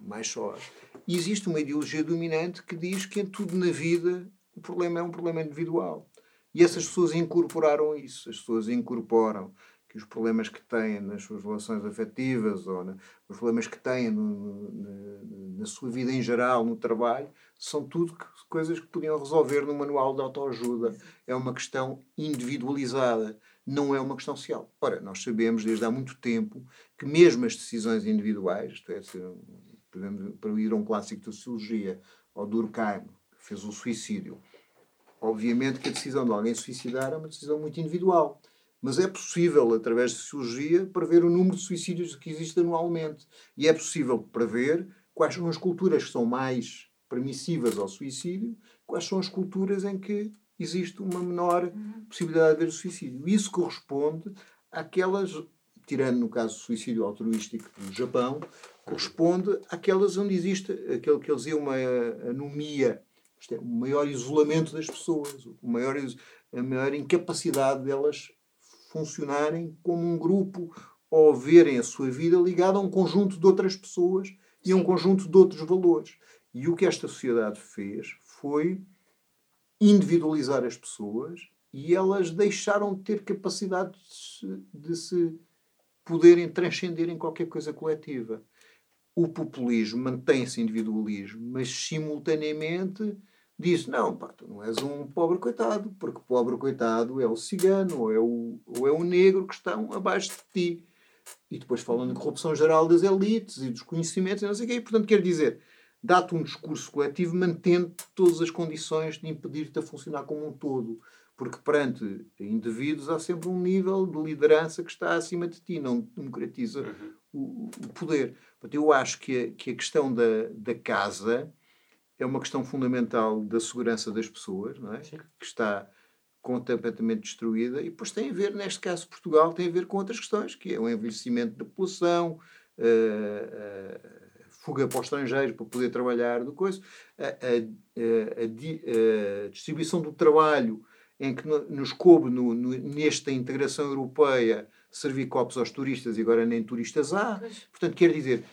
mais sós. E existe uma ideologia dominante que diz que em tudo na vida o problema é um problema individual. E essas pessoas incorporaram isso. As pessoas incorporam os problemas que têm nas suas relações afetivas ou na, os problemas que têm no, na, na, sua vida em geral, no trabalho, são tudo que, coisas que podiam resolver no manual de autoajuda. É uma questão individualizada, não é uma questão social. Ora, nós sabemos desde há muito tempo que mesmo as decisões individuais, isto é, se, podemos, para ir a um clássico da sociologia, ao Durkheim, que fez o suicídio, obviamente que a decisão de alguém suicidar é uma decisão muito individual mas é possível, através de sociologia, prever o número de suicídios que existe anualmente. E é possível prever quais são as culturas que são mais permissivas ao suicídio, quais são as culturas em que existe uma menor possibilidade de haver suicídio. Isso corresponde àquelas, tirando no caso o suicídio altruístico no Japão, corresponde àquelas onde existe aquele que eles diziam uma anomia, isto é, o maior isolamento das pessoas, o maior, a maior incapacidade delas funcionarem como um grupo ou verem a sua vida ligada a um conjunto de outras pessoas e a um conjunto de outros valores. E o que esta sociedade fez foi individualizar as pessoas e elas deixaram de ter capacidade de se, de se poderem transcender em qualquer coisa coletiva. O populismo mantém esse individualismo, mas simultaneamente disse: Não, pá, tu não és um pobre coitado, porque pobre coitado é o cigano ou é o, ou é o negro que estão abaixo de ti. E depois falando de corrupção geral das elites e dos conhecimentos e não sei o quê. E, portanto, quer dizer, dá-te um discurso coletivo mantendo todas as condições de impedir-te a funcionar como um todo. Porque perante indivíduos há sempre um nível de liderança que está acima de ti, não democratiza uhum. o, o, poder. Portanto, eu acho que a, que a questão da, da casa é uma questão fundamental da segurança das pessoas, não é? Sim. que está completamente destruída, e depois tem a ver, neste caso Portugal, tem a ver com outras questões, que é o envelhecimento da população, a, a, a fuga para os estrangeiros para poder trabalhar, do coisa, a, a, distribuição do trabalho, em que nos coube no, no, nesta integração europeia servir copos aos turistas e agora nem turistas há. Portanto, quer dizer,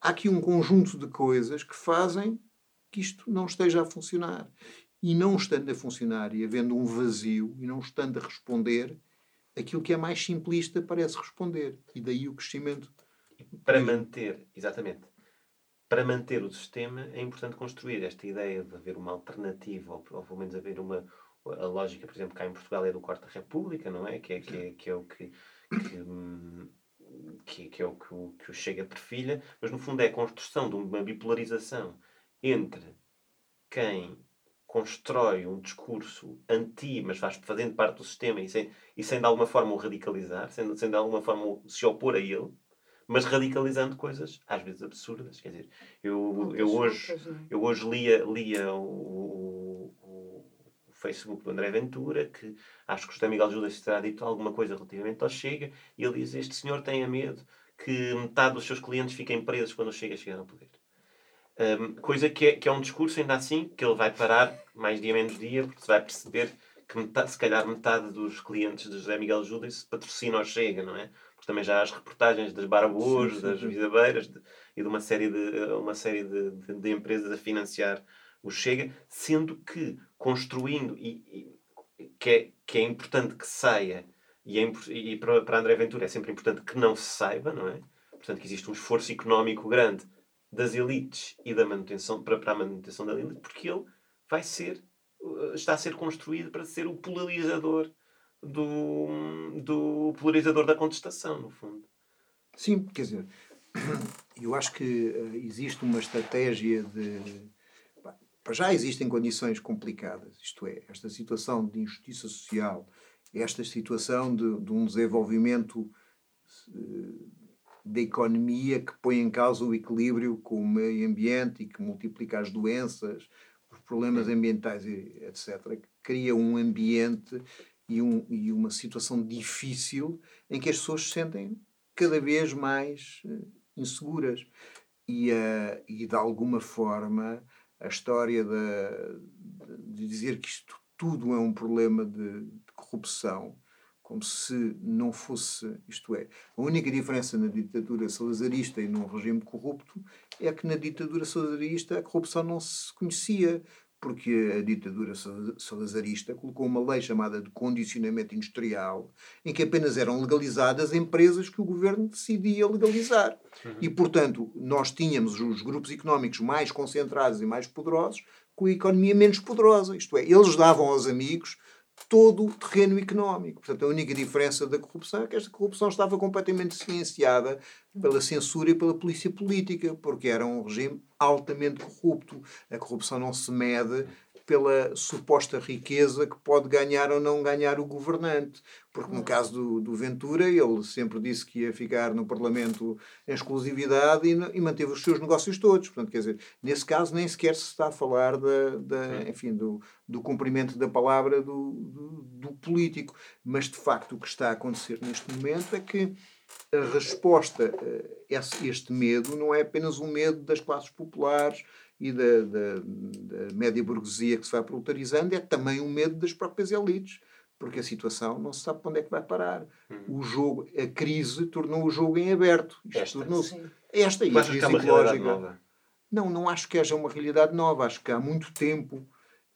há aqui um conjunto de coisas que fazem que isto não esteja a funcionar. E não estando a funcionar e havendo um vazio e não estando a responder, aquilo que é mais simplista parece responder. E daí o crescimento. Para manter, exatamente, para manter o sistema é importante construir esta ideia de haver uma alternativa, ou, ou pelo menos haver uma. A lógica, por exemplo, cá em Portugal é do Quarta República, não é? Que é, que é, que é o que, que, que, que, é o que o, que o Chega perfilha, mas no fundo é a construção de uma bipolarização entre quem constrói um discurso anti, mas faz fazendo parte do sistema e sem, e sem de alguma forma o radicalizar, sem, sem de alguma forma se opor a ele, mas radicalizando coisas às vezes absurdas. Quer dizer, eu, eu, hoje, é? eu hoje lia, lia o, o, o, Facebook do André Ventura, que acho que o José Miguel Judas terá dito alguma coisa relativamente ao Chega, e ele diz: Este senhor tem a medo que metade dos seus clientes fiquem presos quando chega a chegar ao poder. Um, coisa que é, que é um discurso, ainda assim, que ele vai parar mais dia menos dia, porque se vai perceber que metade, se calhar metade dos clientes de José Miguel Judas patrocina ou chega, não é? Porque também já há as reportagens das Baraboas, das Visabeiras de, e de uma série, de, uma série de, de, de, empresas a financiar o Chega, sendo que construindo, e, e que, é, que é importante que saia, e, é, e para, para André Ventura é sempre importante que não se saiba, não é? Portanto, que existe um esforço económico grande das elites e da manutenção, para, para a manutenção da elite, porque ele vai ser, uh, está a ser construído para ser o polarizador do, do polarizador da contestação, no fundo. Sim, quer dizer, eu acho que uh, existe uma estratégia de. Para já existem condições complicadas, isto é, esta situação de injustiça social, esta situação de, de um desenvolvimento uh, da economia que põe em causa o equilíbrio com o meio ambiente e que multiplica as doenças, os problemas ambientais, etc., cria um ambiente e, um, e uma situação difícil em que as pessoas se sentem cada vez mais uh, inseguras. E, uh, e, de alguma forma, a história de, de dizer que isto tudo é um problema de, de corrupção como se não fosse, isto é, a única diferença na ditadura salazarista e num regime corrupto é que na ditadura salazarista a corrupção não se conhecia, porque a ditadura salazarista colocou uma lei chamada de condicionamento industrial, em que apenas eram legalizadas empresas que o governo decidia legalizar. Uhum. E, portanto, nós tínhamos os grupos económicos mais concentrados e mais poderosos com a economia menos poderosa. Isto é, eles davam aos amigos todo o terreno económico. Portanto, a única diferença da corrupção é que esta corrupção estava completamente silenciada pela censura e pela polícia política, porque era um regime altamente corrupto. A corrupção não se mede pela suposta riqueza que pode ganhar ou não ganhar o governante. Porque no caso do, do Ventura, ele sempre disse que ia ficar no Parlamento em exclusividade e, e, manteve os seus negócios todos. Portanto, quer dizer, nesse caso nem sequer se está a falar da, da enfim, do, do cumprimento da palavra do, do, do político. Mas, de facto, o que está a acontecer neste momento é que a resposta a este medo não é apenas um medo das classes populares e da, da, da média burguesia que se vai proletarizando, é também um medo das próprias elites, porque a situação não se sabe para onde é que vai parar. Hum. O jogo, a crise tornou o jogo em aberto. Isto tornou-se. Esta e a crise ecológica. Não, não acho que haja uma realidade nova. Acho que há muito tempo.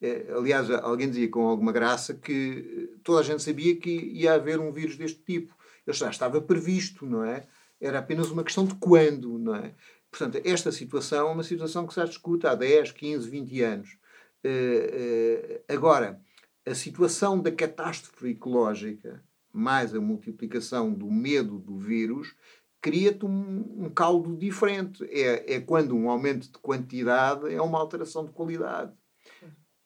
É, aliás, alguém dizia com alguma graça que toda a gente sabia que ia haver um vírus deste tipo. Ele já estava previsto, não é? Era apenas uma questão de quando, não é? Portanto, esta situação é uma situação que se discute há 10, 15, 20 anos. Uh, uh, agora, a situação da catástrofe ecológica, mais a multiplicação do medo do vírus, cria-te um, um, caldo diferente. É, é quando um aumento de quantidade é uma alteração de qualidade.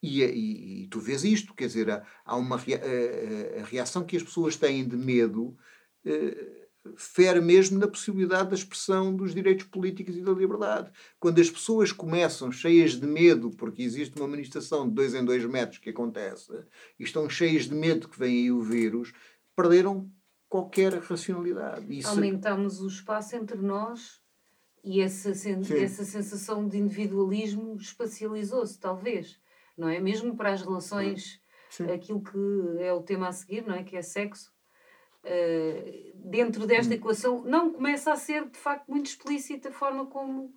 E, e, e tu vês isto, quer dizer, há uma a, a, reação que as pessoas têm de medo. Uh, fere mesmo na possibilidade da expressão dos direitos políticos e da liberdade. Quando as pessoas começam cheias de medo, porque existe uma manifestação de dois em dois metros que acontece, e estão cheias de medo que vem aí o vírus, perderam qualquer racionalidade. Isso... Aumentamos o espaço entre nós e essa, sen essa sensação de individualismo espacializou-se, talvez. Não é? Mesmo para as relações, Sim. aquilo que é o tema a seguir, não é? Que é sexo uh, dentro desta hum. equação, não começa a ser de facto muito explícita a forma como,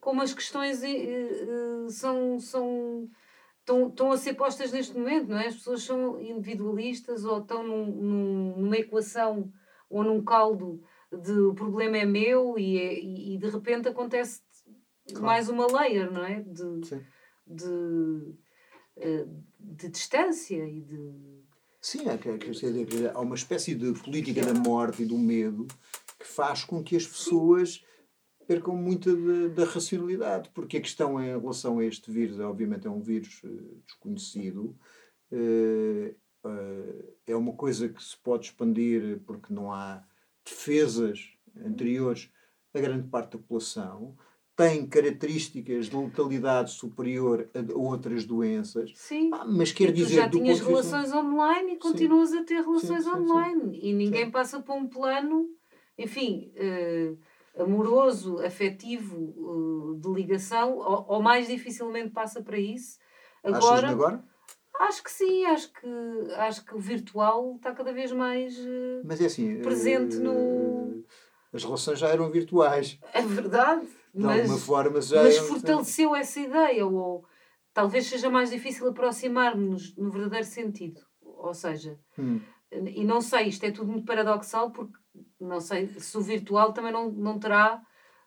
como as questões uh, são, são estão, estão a ser postas neste momento, não é? As pessoas são individualistas ou estão num, num, numa equação ou num caldo de o problema é meu e, é, e, de repente acontece claro. mais uma layer, não é? De, de, de, de distância e de Sim, é, quer dizer, há uma espécie de política da morte e do medo que faz com que as pessoas percam muita da racionalidade, porque a questão em relação a este vírus, obviamente é um vírus uh, desconhecido, uh, uh, é uma coisa que se pode expandir porque não há defesas anteriores a grande parte da população, tem características de letalidade superior a outras doenças. Sim. Ah, mas quer dizer. Tu já tinhas relações vista... online e continuas sim. a ter relações sim, sim, online. E ninguém passa para um plano enfim, uh, amoroso, afetivo, uh, de ligação, ou, ou, mais dificilmente passa para isso. Agora, agora? Acho que sim, acho que, acho que o virtual está cada vez mais uh, Mas é assim, presente no. As relações já eram virtuais. É verdade. De mas, alguma forma já. Mas fortaleceu essa ideia, ou talvez seja mais difícil aproximar-nos no verdadeiro sentido. Ou seja, hum. e não sei, isto é tudo muito paradoxal, porque não sei se o virtual também não, não terá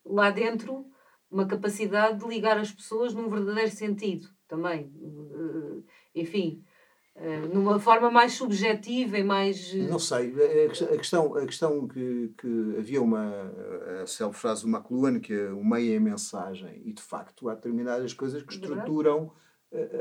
lá dentro uma capacidade de ligar as pessoas num verdadeiro sentido também. Uh, enfim, numa forma mais subjetiva e mais. Uh... Não sei. A questão, a questão que, que havia uma. A célebre frase do McLuhan, que é o meio é a mensagem, e de facto há determinadas coisas que estruturam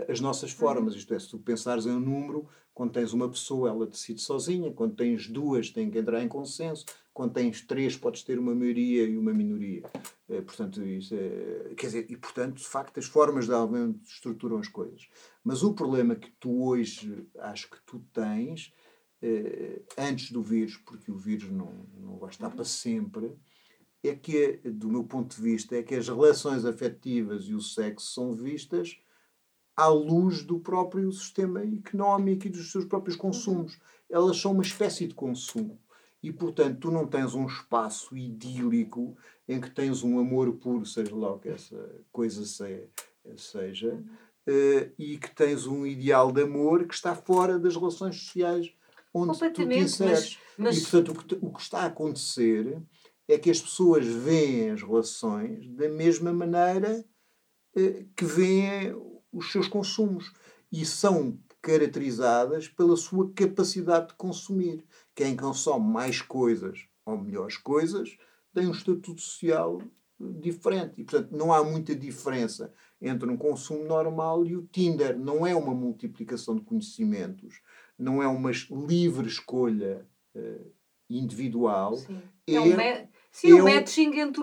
as nossas formas. Uhum. Isto é, se tu pensares em um número, quando tens uma pessoa, ela decide sozinha, quando tens duas, tem que entrar em consenso, quando tens três, podes ter uma maioria e uma minoria. É, portanto, isso é, quer dizer, e portanto, de facto, as formas de aumento estruturam as coisas. Mas o problema que tu hoje acho que tu tens, eh, antes do vírus, porque o vírus não, não vai estar para sempre, é que, do meu ponto de vista, é que as relações afetivas e o sexo são vistas à luz do próprio sistema económico e dos seus próprios consumos. Elas são uma espécie de consumo. E, portanto, tu não tens um espaço idílico em que tens um amor puro, seja lá o que essa coisa seja, uh, e que tens um ideal de amor que está fora das relações sociais onde tu te inseres. Mas, mas... E, portanto, o que, está a acontecer é que as pessoas veem as relações da mesma maneira uh, que veem os seus consumos e são caracterizadas pela sua capacidade de consumir. Quem consome mais coisas ou melhores coisas tem um estatuto social diferente. E, portanto, não há muita diferença entre um consumo normal e o Tinder. Não é uma multiplicação de conhecimentos, não é uma livre escolha uh, individual. Sim. É, é, sim, é um matching entre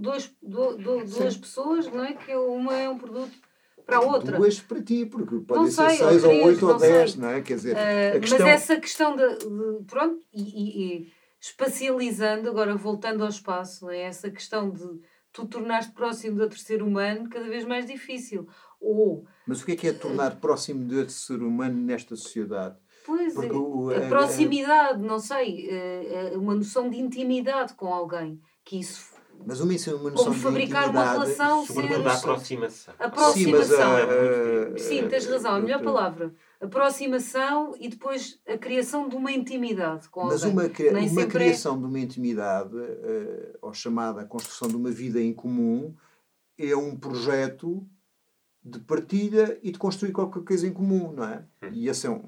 dois, do, do, duas pessoas, não é? Que uma é um produto para a outra. Duas para ti, porque pode ser sei, seis ou oito ou dez, não é? Quer dizer, uh, questão... Mas essa questão de, de pronto, e, e, e, espacializando, agora voltando ao espaço, não é? essa questão de tu tornar-te próximo do outro ser humano cada vez mais difícil. Ou, mas o que é que é tornar próximo do outro ser humano nesta sociedade? Pois Porque é, o, a, proximidade, não sei, eh, eh, uma noção de intimidade com alguém, que isso mas uma, uma noção Como fabricar de uma relação ser... da aproximação. Aproximação. Sim, Sim, tens razão, a melhor palavra. Aproximação e depois a criação de uma intimidade com Mas alguém. Mas uma, uma é criação é... de uma intimidade, uh, ou chamada construção de uma vida em comum, é um projeto de partilha e de construir qualquer coisa em comum, não é? Hum. E esse é um,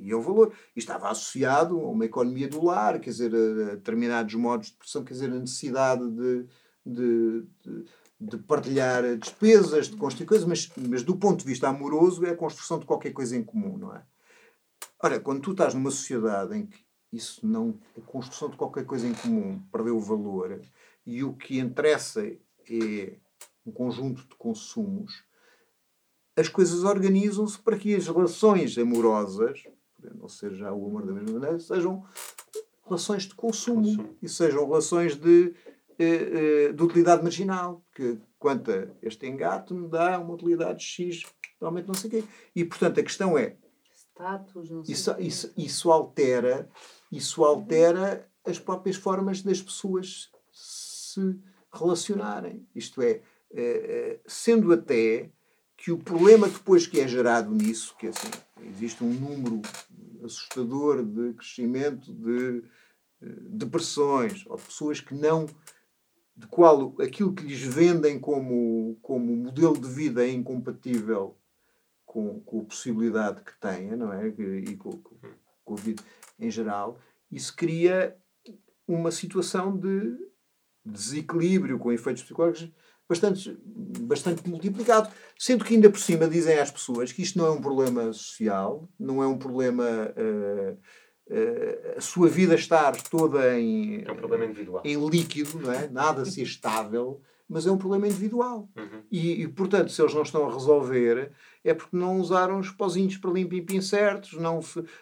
e um valor. E estava associado a uma economia do lar, quer dizer, a, determinados modos de produção, quer dizer, a necessidade de, de, de, de partilhar despesas, de construir coisas, mas, mas do ponto de vista amoroso é a construção de qualquer coisa em comum, não é? Ora, quando tu estás numa sociedade em que isso não, a construção de qualquer coisa em comum perdeu o valor e o que interessa é um conjunto de consumos, as coisas organizam-se para que as relações amorosas não ser já o amor da mesma maneira, sejam relações de consumo, consumo. e sejam relações de, eh, eh, de utilidade marginal, que quanto a este engato me dá uma utilidade X, realmente não sei o quê. E, portanto, a questão é... Status, não sei isso, isso, isso altera, isso altera as próprias formas das pessoas se relacionarem. Isto é, eh, sendo até que o problema depois que é gerado nisso, que assim, existe um número assustador de crescimento de eh, depressões ou de pessoas que não de qual aquilo que lhes vendem como, como modelo de vida é incompatível com, com a possibilidade que têm, não é? E com, com a vida em geral, isso cria uma situação de desequilíbrio com efeitos psicológicos bastante, bastante multiplicado. Sendo que ainda por cima dizem às pessoas que isto não é um problema social, não é um problema. Uh, uh, a sua vida estar toda em, é um problema individual. em líquido, não é? nada se estável. Mas é um problema individual. Uhum. E, e, portanto, se eles não estão a resolver, é porque não usaram os pozinhos para limpim certos, não,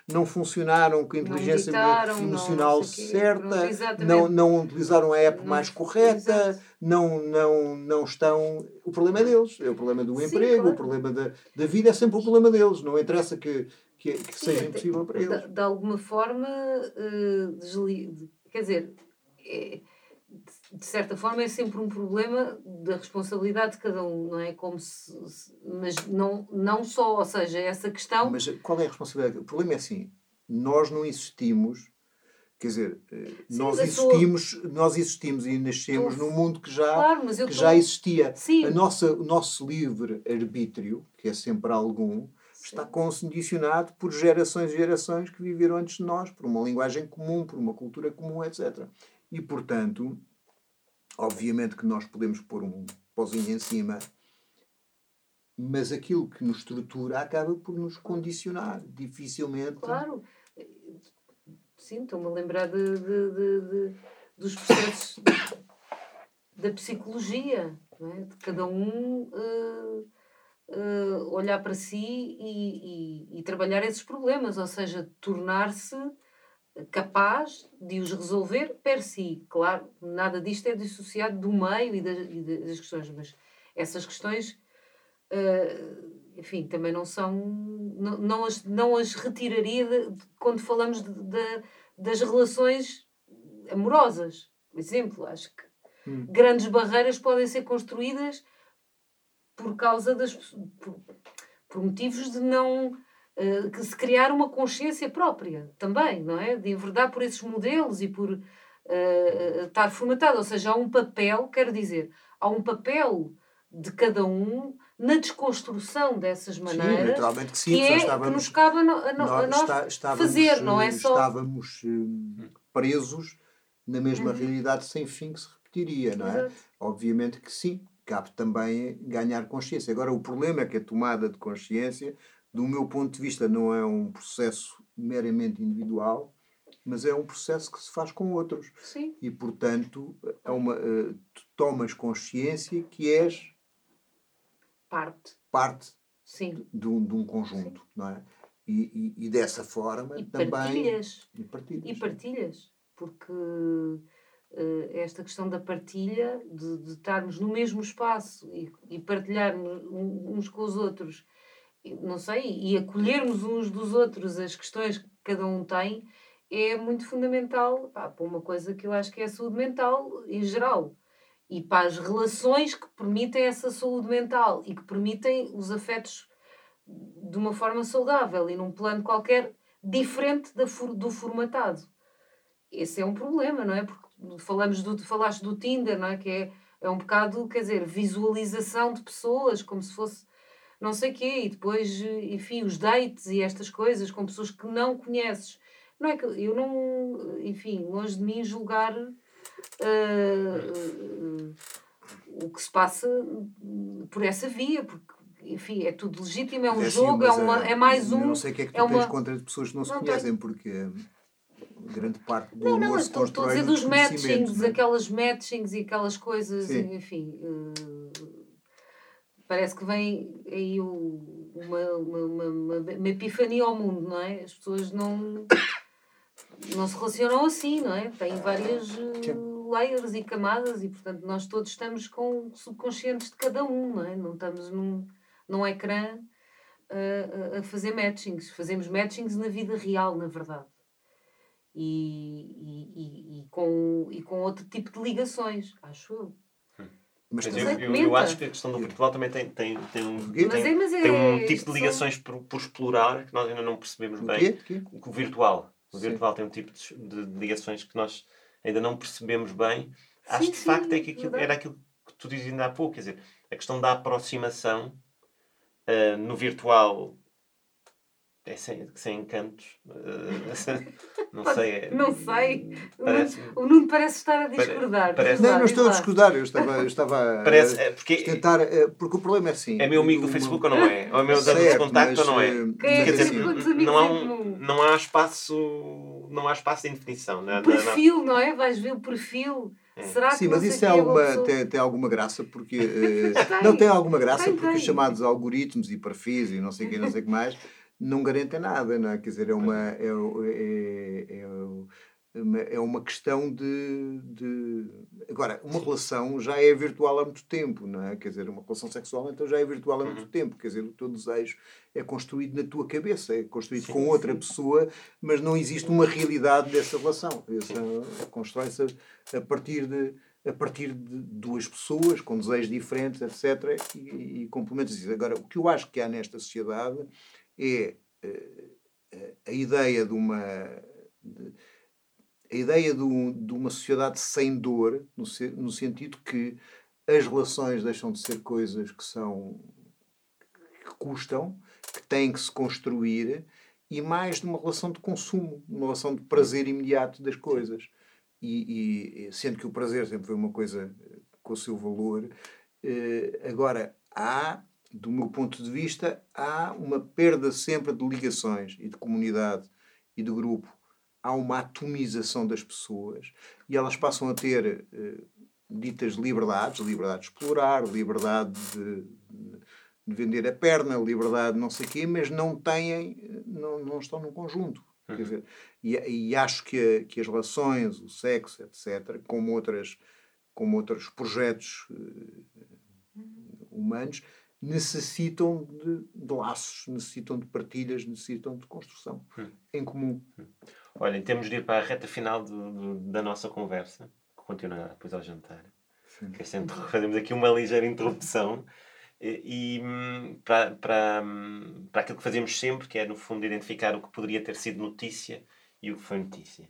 não funcionaram com a inteligência meditaram, emocional não, não certa, não, não utilizaram a app mais correta, não, não, não estão. O problema é deles, é o problema do Sim, emprego, claro. o problema da, da vida é sempre o problema deles. Não interessa que, que, que Sim, seja impossível para eles. De, de alguma forma, uh, desli... quer dizer. É de certa forma é sempre um problema da responsabilidade de cada um, não é? Como se, mas não, não só, ou seja, essa questão. Mas qual é a responsabilidade? O problema é assim: nós não existimos, quer dizer, eh, Sim, nós existimos, nós existimos e nascemos num mundo que já, claro, que tô... já existia. Sim. A nossa, o nosso livre arbítrio, que é sempre algum, está condicionado por gerações e gerações que viveram antes de nós, por uma linguagem comum, por uma cultura comum, etc. E, portanto, Obviamente que nós podemos pôr um pozinho em cima, mas aquilo que nos estrutura acaba por nos condicionar. Dificilmente. Claro. Sim, estou-me a lembrar de, de, de, dos processos da psicologia, é? de cada um uh, uh, olhar para si e, e, e, trabalhar esses problemas, ou seja, tornar-se capaz de os resolver per si. Claro, nada disto é dissociado do meio e, das, e das questões, mas essas questões, uh, enfim, também não são. Não, não, as, não as retiraria de, de, quando falamos de, das relações amorosas. Por exemplo, acho que hum. grandes barreiras podem ser construídas por causa das. por, por motivos de não que se criar uma consciência própria também, não é? De enverdar por esses modelos e por uh, estar formatado. Ou seja, há um papel, quero dizer, há um papel de cada um na desconstrução dessas maneiras. Sim, naturalmente que sim, que, é, estávamos, que nos cabe a, no, a, nós, a nós está, fazer, não é só... Estávamos presos na mesma uhum. realidade sem fim que se repetiria, não é? Exato. Obviamente que sim, cabe também ganhar consciência. Agora, o problema é que a tomada de consciência do meu ponto de vista, não é um processo meramente individual, mas é um processo que se faz com outros. Sim. E, portanto, é uma, uh, tu tomas consciência que és parte, parte Sim. De, um, de um conjunto, Sim. não é? E, e, e, dessa forma e também. Partilhas. E partilhas. E partilhas. Porque uh, esta questão da partilha, de, de estarmos no mesmo espaço e, e partilharmos uns com os outros não sei, e acolhermos uns dos outros as questões que cada um tem é muito fundamental pá, para uma coisa que eu acho que é a saúde mental em geral e para as relações que permitem essa saúde mental e que permitem os afetos de uma forma saudável e num plano qualquer diferente do formatado. Esse é um problema, não é? Porque falamos do, falaste do Tinder, não é? Que é, é um bocado, quer dizer, visualização de pessoas, como se fosse não sei quê, e depois, enfim, os dates e estas coisas com pessoas que não conheces. Não é que eu não, enfim, longe de mim julgar uh, uh, o que se passa por essa via, porque enfim, é tudo legítimo, é um é jogo, é, uma, é, é mais um. Eu não sei o que é que tu é tens uma... contra pessoas que não se não conhecem, tem... porque grande parte do não, não, se constrói estou a dizer dos matchings, é? aquelas matchings e aquelas coisas, Sim. enfim. Uh, parece que vem aí o, uma, uma, uma, uma, epifania ao mundo, não é? As pessoas não, não se relacionam assim, não é? Têm várias uh, layers e camadas e, portanto, nós todos estamos com subconscientes de cada um, não é? Não estamos num, num ecrã uh, a fazer matchings. Fazemos matchings na vida real, na verdade. E, e, e, e, com, e com outro tipo de ligações, acho eu. Mas, mas eu, eu, eu, acho que a questão do virtual também tem, tem, tem, um, tem, é, é, tem um tipo de ligações por, por explorar que nós ainda não percebemos o bem. Quê? O virtual. O sim. virtual tem um tipo de, de, ligações que nós ainda não percebemos bem. Acho que de facto é que aquilo, era aquilo que tu dizias ainda há pouco, quer dizer, a questão da aproximação uh, no virtual é sem, sem encantos. Uh, não sei. É, não sei. Parece, o Nuno parece estar a discordar. Parece, não, não estou a discordar. Eu estava, eu estava parece, é, porque, a tentar. Eh, porque o problema é assim. É meu amigo do Facebook ou não é? Ou é meu dado de contacto ou não é? Eh, Quem é Quer dizer, não, há um, não há espaço. Não há espaço de indefinição. Não, perfil, não, não é? Vais ver o perfil É. Será Sim, mas isso é alguma, tem, tem alguma graça porque. Uh, não tem alguma graça tem, porque tem. os chamados algoritmos e perfis e não sei o que, não sei o que mais não garantem nada, não é? Quer dizer, é uma. É, é, é, é uma questão de, de. Agora, uma Sim. relação já é virtual há muito tempo, não é? Quer dizer, uma relação sexual então já é virtual há muito uhum. tempo. Quer dizer, o teu desejo é construído na tua cabeça, é construído Sim. com outra pessoa, mas não existe uma realidade dessa relação. Constrói-se a, a partir de a partir de duas pessoas com desejos diferentes, etc., e, e complementos. Agora, o que eu acho que há nesta sociedade é uh, a ideia de uma. De, a ideia de, um, de, uma sociedade sem dor, no, no sentido que as relações deixam de ser coisas que são que custam, que têm que se construir, e mais de uma relação de consumo, uma relação de prazer imediato das coisas. E, e sendo que o prazer sempre foi uma coisa eh, com o seu valor, eh, agora há, do meu ponto de vista, há uma perda sempre de ligações e de comunidade e de grupo há uma atomização das pessoas e elas passam a ter uh, ditas liberdades, liberdade de explorar, liberdade de, de, vender a perna, liberdade de não sei o quê, mas não têm, não, não estão num conjunto. Uhum. Dizer, e, e, acho que, que as relações, o sexo, etc., como, outras, como outros projetos uh, humanos, necessitam de, de, laços, necessitam de partilhas, necessitam de construção hum. em comum. Hum. Olha, temos de ir para a reta final do, do, da nossa conversa, que continuará depois ao jantar. Que é sempre, fazemos aqui uma ligeira interrupção. E, e hum, para, para, hum, para aquilo que fazemos sempre, que é no fundo identificar o que poderia ter sido notícia e o que foi notícia.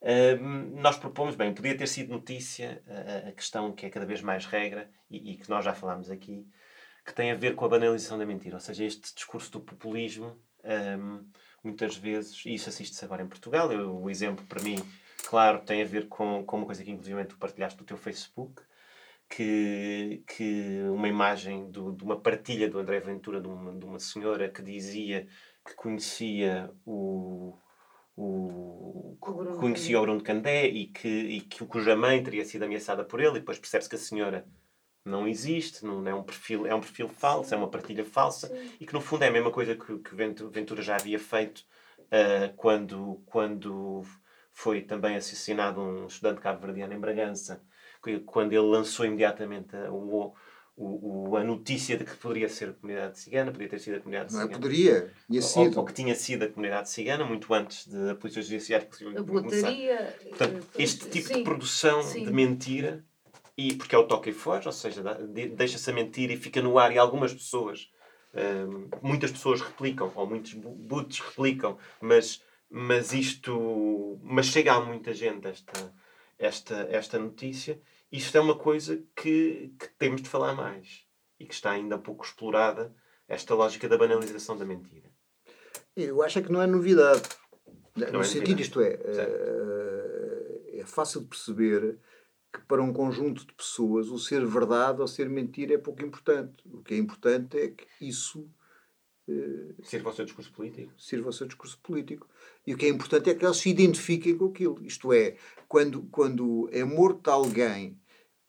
Uh, nós propomos, bem, podia ter sido notícia a, a, questão que é cada vez mais regra e, e, que nós já falámos aqui, que tem a ver com a banalização da mentira, ou seja, este discurso do populismo. Um, muitas vezes, e isso assiste-se agora em Portugal, eu, o exemplo para mim, claro, tem a ver com, com uma coisa que inclusive tu partilhaste no teu Facebook, que, que uma imagem do, de uma partilha do André Ventura de uma, de uma senhora que dizia que conhecia o, o, o conhecia o Bruno Candé e que, e que cuja mãe teria sido ameaçada por ele e depois percebe-se que a senhora não existe, não é um perfil, é um perfil falso, Sim. é uma partilha falsa Sim. e que no fundo é a mesma coisa que, que Ventura já havia feito uh, quando, quando foi também assassinado um estudante cabo-verdiano em Bragança, quando ele lançou imediatamente o, o, o, a notícia de que poderia ser a comunidade cigana, poderia ter sido a comunidade não cigana. Não é poderia, tinha sido. Ou, ou, que tinha sido a comunidade cigana, muito antes da Polícia Judiciária. A botaria. Portanto, este tipo sim, de produção sim. de mentira e porque é o toque e foge, ou seja, deixa-se a mentir e fica no ar e algumas pessoas, hum, muitas pessoas replicam, ou muitos boots replicam, mas, mas isto, mas chega a muita gente esta, esta, esta notícia, isto é uma coisa que, que temos de falar mais e que está ainda pouco explorada, esta lógica da banalização da mentira. Eu acho é que não é novidade. Não no é sentido, novidade. isto é, é, é fácil de perceber que para um conjunto de pessoas o ser verdade ou ser mentira é pouco importante. O que é importante é que isso sirva ao seu discurso político. Sirva ao seu discurso político. E o que é importante é que eles se identifiquem com aquilo. Isto é, quando, quando é morto alguém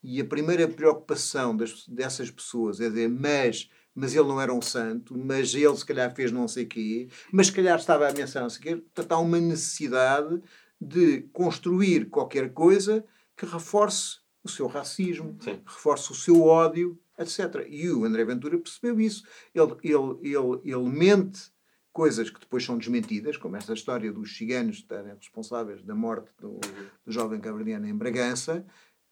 e a primeira preocupação das, dessas pessoas é dizer, mas, mas ele não era um santo, mas ele se calhar fez não sei o quê, mas se calhar estava a ameaçar não sei o quê. Portanto, há uma necessidade de construir qualquer coisa que reforce o seu racismo, Sim. reforce o seu ódio, etc. E o André Ventura percebeu isso. Ele, ele, ele, ele mente coisas que depois são desmentidas, como esta história dos ciganos estarem responsáveis da morte do, do jovem cabrediano em Bragança,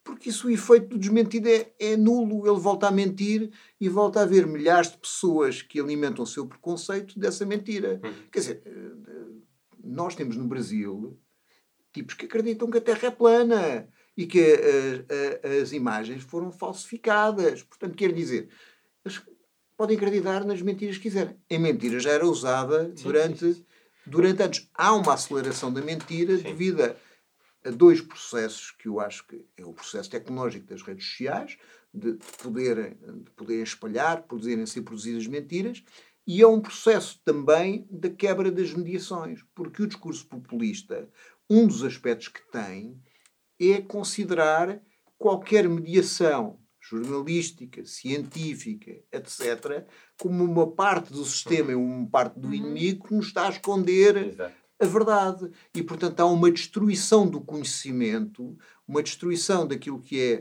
porque isso o efeito do desmentido é, é, nulo. Ele volta a mentir e volta a ver milhares de pessoas que alimentam o seu preconceito dessa mentira. Hum. Quer dizer, eh, nós temos no Brasil tipos que acreditam que a Terra é plana e que as, as imagens foram falsificadas. Portanto, quer dizer, podem acreditar nas mentiras que quiserem. A mentira já era usada sim, durante, sim, sim. durante anos. Há uma aceleração da mentira devido a, a, dois processos que eu acho que é o processo tecnológico das redes sociais, de, de, poderem, de poderem espalhar, poderem ser produzidas mentiras, e é um processo também da quebra das mediações, porque o discurso populista, um dos aspectos que tem é considerar qualquer mediação jornalística, científica, etc., como uma parte do sistema e uma parte do uhum. inimigo que nos está a esconder Exato. a verdade. E, portanto, há uma destruição do conhecimento, uma destruição daquilo que é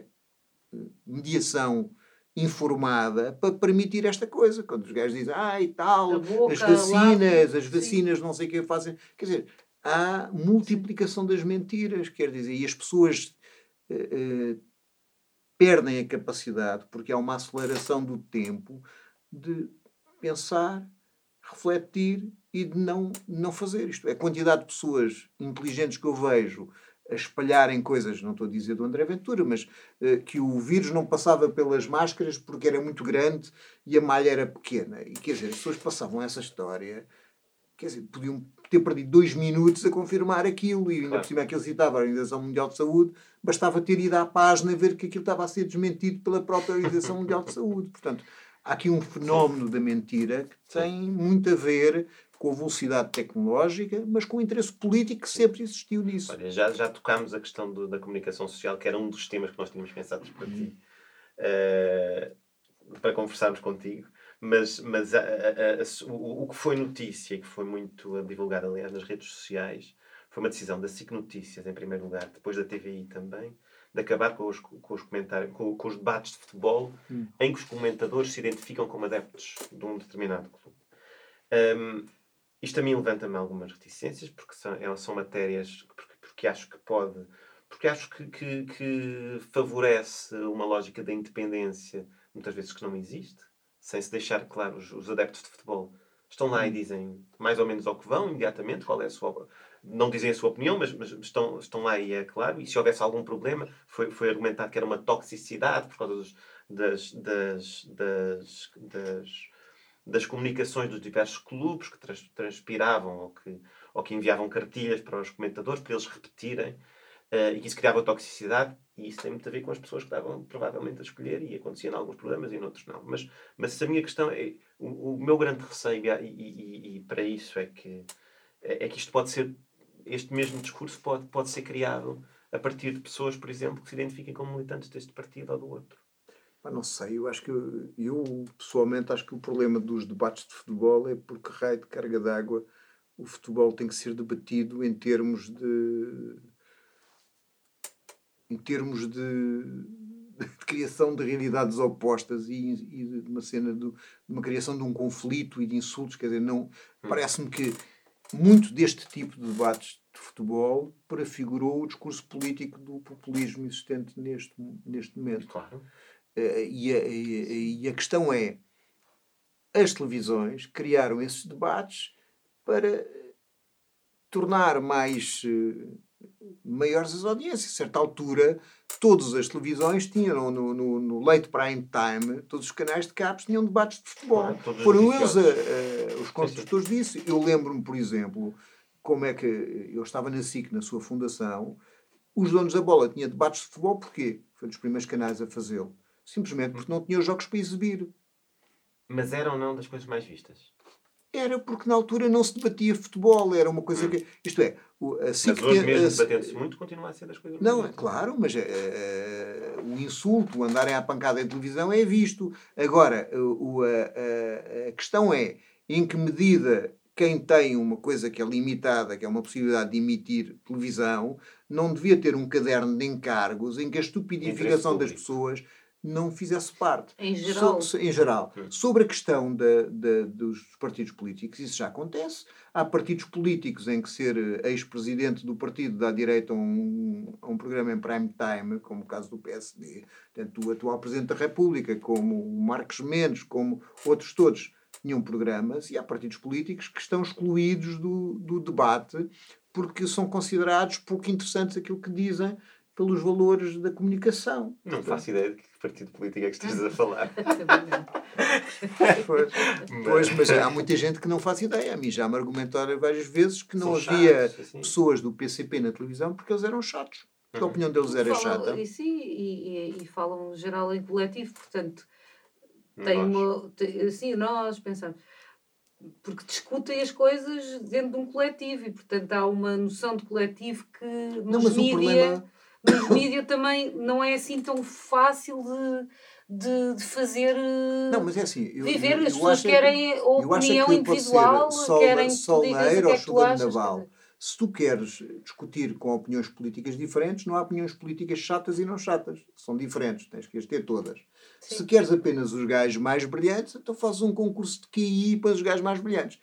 eh, mediação informada para permitir esta coisa. Quando os gajos dizem, ah, e tal, boca, as vacinas, as vacinas, sim. não sei o que fazem. Quer dizer, há multiplicação das mentiras, quer dizer, e as pessoas uh, uh, perdem a capacidade, porque há uma aceleração do tempo, de pensar, refletir e de não, não fazer isto. A quantidade de pessoas inteligentes que eu vejo a espalharem coisas, não estou a dizer do André Ventura, mas uh, que o vírus não passava pelas máscaras porque era muito grande e a malha era pequena. E quer dizer, as pessoas passavam essa história, quer dizer, podiam ter perdido dois minutos a confirmar aquilo, e ainda claro. por cima aquilo citava a Organização Mundial de Saúde, bastava ter ido à página ver que aquilo estava a ser desmentido pela própria Organização Mundial de Saúde. Portanto, há aqui um fenómeno da mentira que tem muito a ver com a velocidade tecnológica, mas com o interesse político que sempre existiu nisso. Olha, já, já tocámos a questão do, da comunicação social, que era um dos temas que nós tínhamos pensado para ti, uh, para conversarmos contigo. Mas, mas a, a, a, o, o, que foi notícia e que foi muito divulgado, aliás, nas redes sociais, foi uma decisão da SIC Notícias, em primeiro lugar, depois da TVI também, de acabar com os, com os, comentários, com, com os debates de futebol hum. em que os comentadores se identificam como adeptos de um determinado clube. Um, isto a mim levanta-me algumas reticências, porque são, é, são matérias porque, porque acho que pode. Porque acho que, que, que, favorece uma lógica da independência, muitas vezes que não existe, sem se deixar claro, os, os adeptos de futebol estão lá e dizem mais ou menos ao que vão, imediatamente, qual é a sua. Não dizem a sua opinião, mas, mas estão, estão lá e é claro. E se houvesse algum problema, foi, foi argumentado que era uma toxicidade por causa dos, das, das, das, das das comunicações dos diversos clubes que trans, transpiravam ou que, ou que enviavam cartilhas para os comentadores para eles repetirem uh, e que isso criava toxicidade e isso tem muito a ver com as pessoas que estavam provavelmente a escolher e acontecia em alguns programas e em outros não. Mas, mas a minha questão é, o, o meu grande receio e, e, e, para isso é que, é, é que isto pode ser, este mesmo discurso pode, pode ser criado a partir de pessoas, por exemplo, que se identifiquem como militantes deste partido ou do outro. não sei, eu acho que eu pessoalmente acho que o problema dos debates de futebol é porque raio de carga d'água o futebol tem que ser debatido em termos de em termos de, de criação de realidades opostas e, e, de uma cena de, de, uma criação de um conflito e de insultos, quer dizer, não hum. parece-me que muito deste tipo de debates de futebol prefigurou o discurso político do populismo existente neste, neste momento. Claro. Uh, e, a, e, a, questão é: as televisões criaram esses debates para tornar mais uh, maiores as audiências. A certa altura, todas as televisões tinham no, no, no late prime time, todos os canais de cabos tinham debates de futebol. Ah, Foram eles a, a, os construtores disso. Eu lembro-me, por exemplo, como é que eu estava na SIC, na sua fundação, os donos da bola tinham debates de futebol, porquê? Foi dos primeiros canais a fazê-lo. Simplesmente porque não tinham jogos para exibir. Mas eram não das coisas mais vistas? Era porque na altura não se debatia futebol, era uma coisa que. Isto é, assim mas hoje mesmo debatendo-se muito, continua a ser das coisas Não, é claro, mas uh, o insulto, o andarem à pancada em televisão é visto. Agora, uh, a, a questão é em que medida quem tem uma coisa que é limitada, que é uma possibilidade de emitir televisão, não devia ter um caderno de encargos em que a estupidificação das pessoas não fizesse parte. Em geral. So, em geral. Sobre a questão da, da, dos partidos políticos, isso já acontece. Há partidos políticos em que ser eh, ex-presidente do partido dá direito a um, a um programa em prime time, como o caso do PSD. Tanto o atual Presidente da República, como o Marcos Mendes, como outros todos, tinham programas. E há partidos políticos que estão excluídos do, do debate porque são considerados pouco interessantes aquilo que dizem pelos valores da comunicação. Não faço ideia de que partido político é que estejas a falar. pois, pois, mas há muita gente que não faz ideia. A mim já me argumentaram várias vezes que não São havia chatos, assim. pessoas do PCP na televisão porque eles eram chatos. Porque a uhum. opinião deles era falam, chata. E, sim, e, e, e falam geral em coletivo, portanto, tem nós. uma. Tem, assim, nós pensamos porque discutem as coisas dentro de um coletivo e portanto há uma noção de coletivo que nos não, mas mídia, o problema nos mídias também não é assim tão fácil de, de, de fazer. Não, mas é assim. Eu, viver, eu, as pessoas querem a opinião que individual, sol, querem sol que na eira ou é chuva de naval. Se tu queres discutir com opiniões políticas diferentes, não há opiniões políticas chatas e não chatas. São diferentes, tens que as ter todas. Sim. Se queres apenas os gajos mais brilhantes, então fazes um concurso de QI para os gajos mais brilhantes.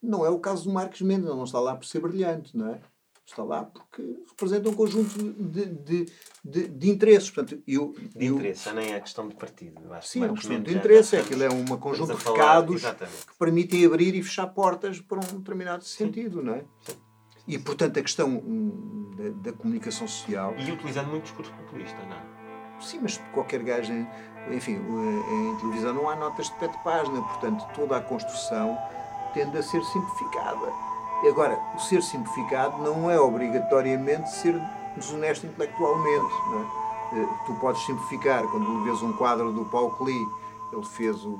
Não é o caso do Marcos Mendes, ele não está lá por ser brilhante, não é? Está lá porque representa um conjunto de, de, de, de interesses. Portanto, eu, de eu, interesse, nem é questão de partido. Acho sim, é uma questão de interesse. É aquilo é um conjunto de recados que permitem abrir e fechar portas para um determinado sim. sentido, não é? Sim. E, portanto, a questão hum, da, da, comunicação social. E utilizando muito discurso populista, não é? Sim, mas qualquer gajo. Enfim, em televisão não há notas de pé de página, portanto, toda a construção tende a ser simplificada. Agora, o ser simplificado não é obrigatoriamente ser desonesto intelectualmente. Não é? Eh, tu podes simplificar quando vês um quadro do Paul Klee ele fez o,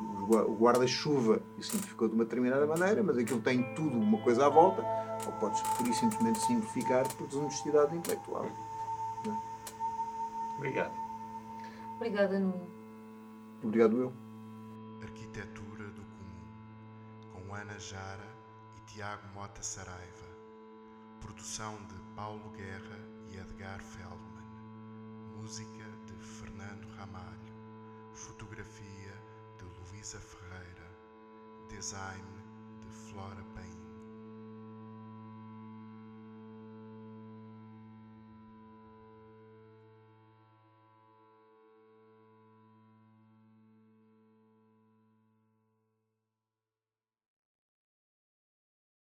guarda-chuva e simplificou de uma determinada maneira, mas aquilo tem tudo uma coisa à volta, ou podes preferir simplesmente simplificar por desonestidade intelectual. É? Obrigado. Obrigada, Nuno. Obrigado, eu. Arquitetura do Comum, com Ana Jara Tiago Mota Saraiva. Produção de Paulo Guerra e Edgar Feldman. Música de Fernando Ramalho. Fotografia Luísa Ferreira, design de Flora Paim.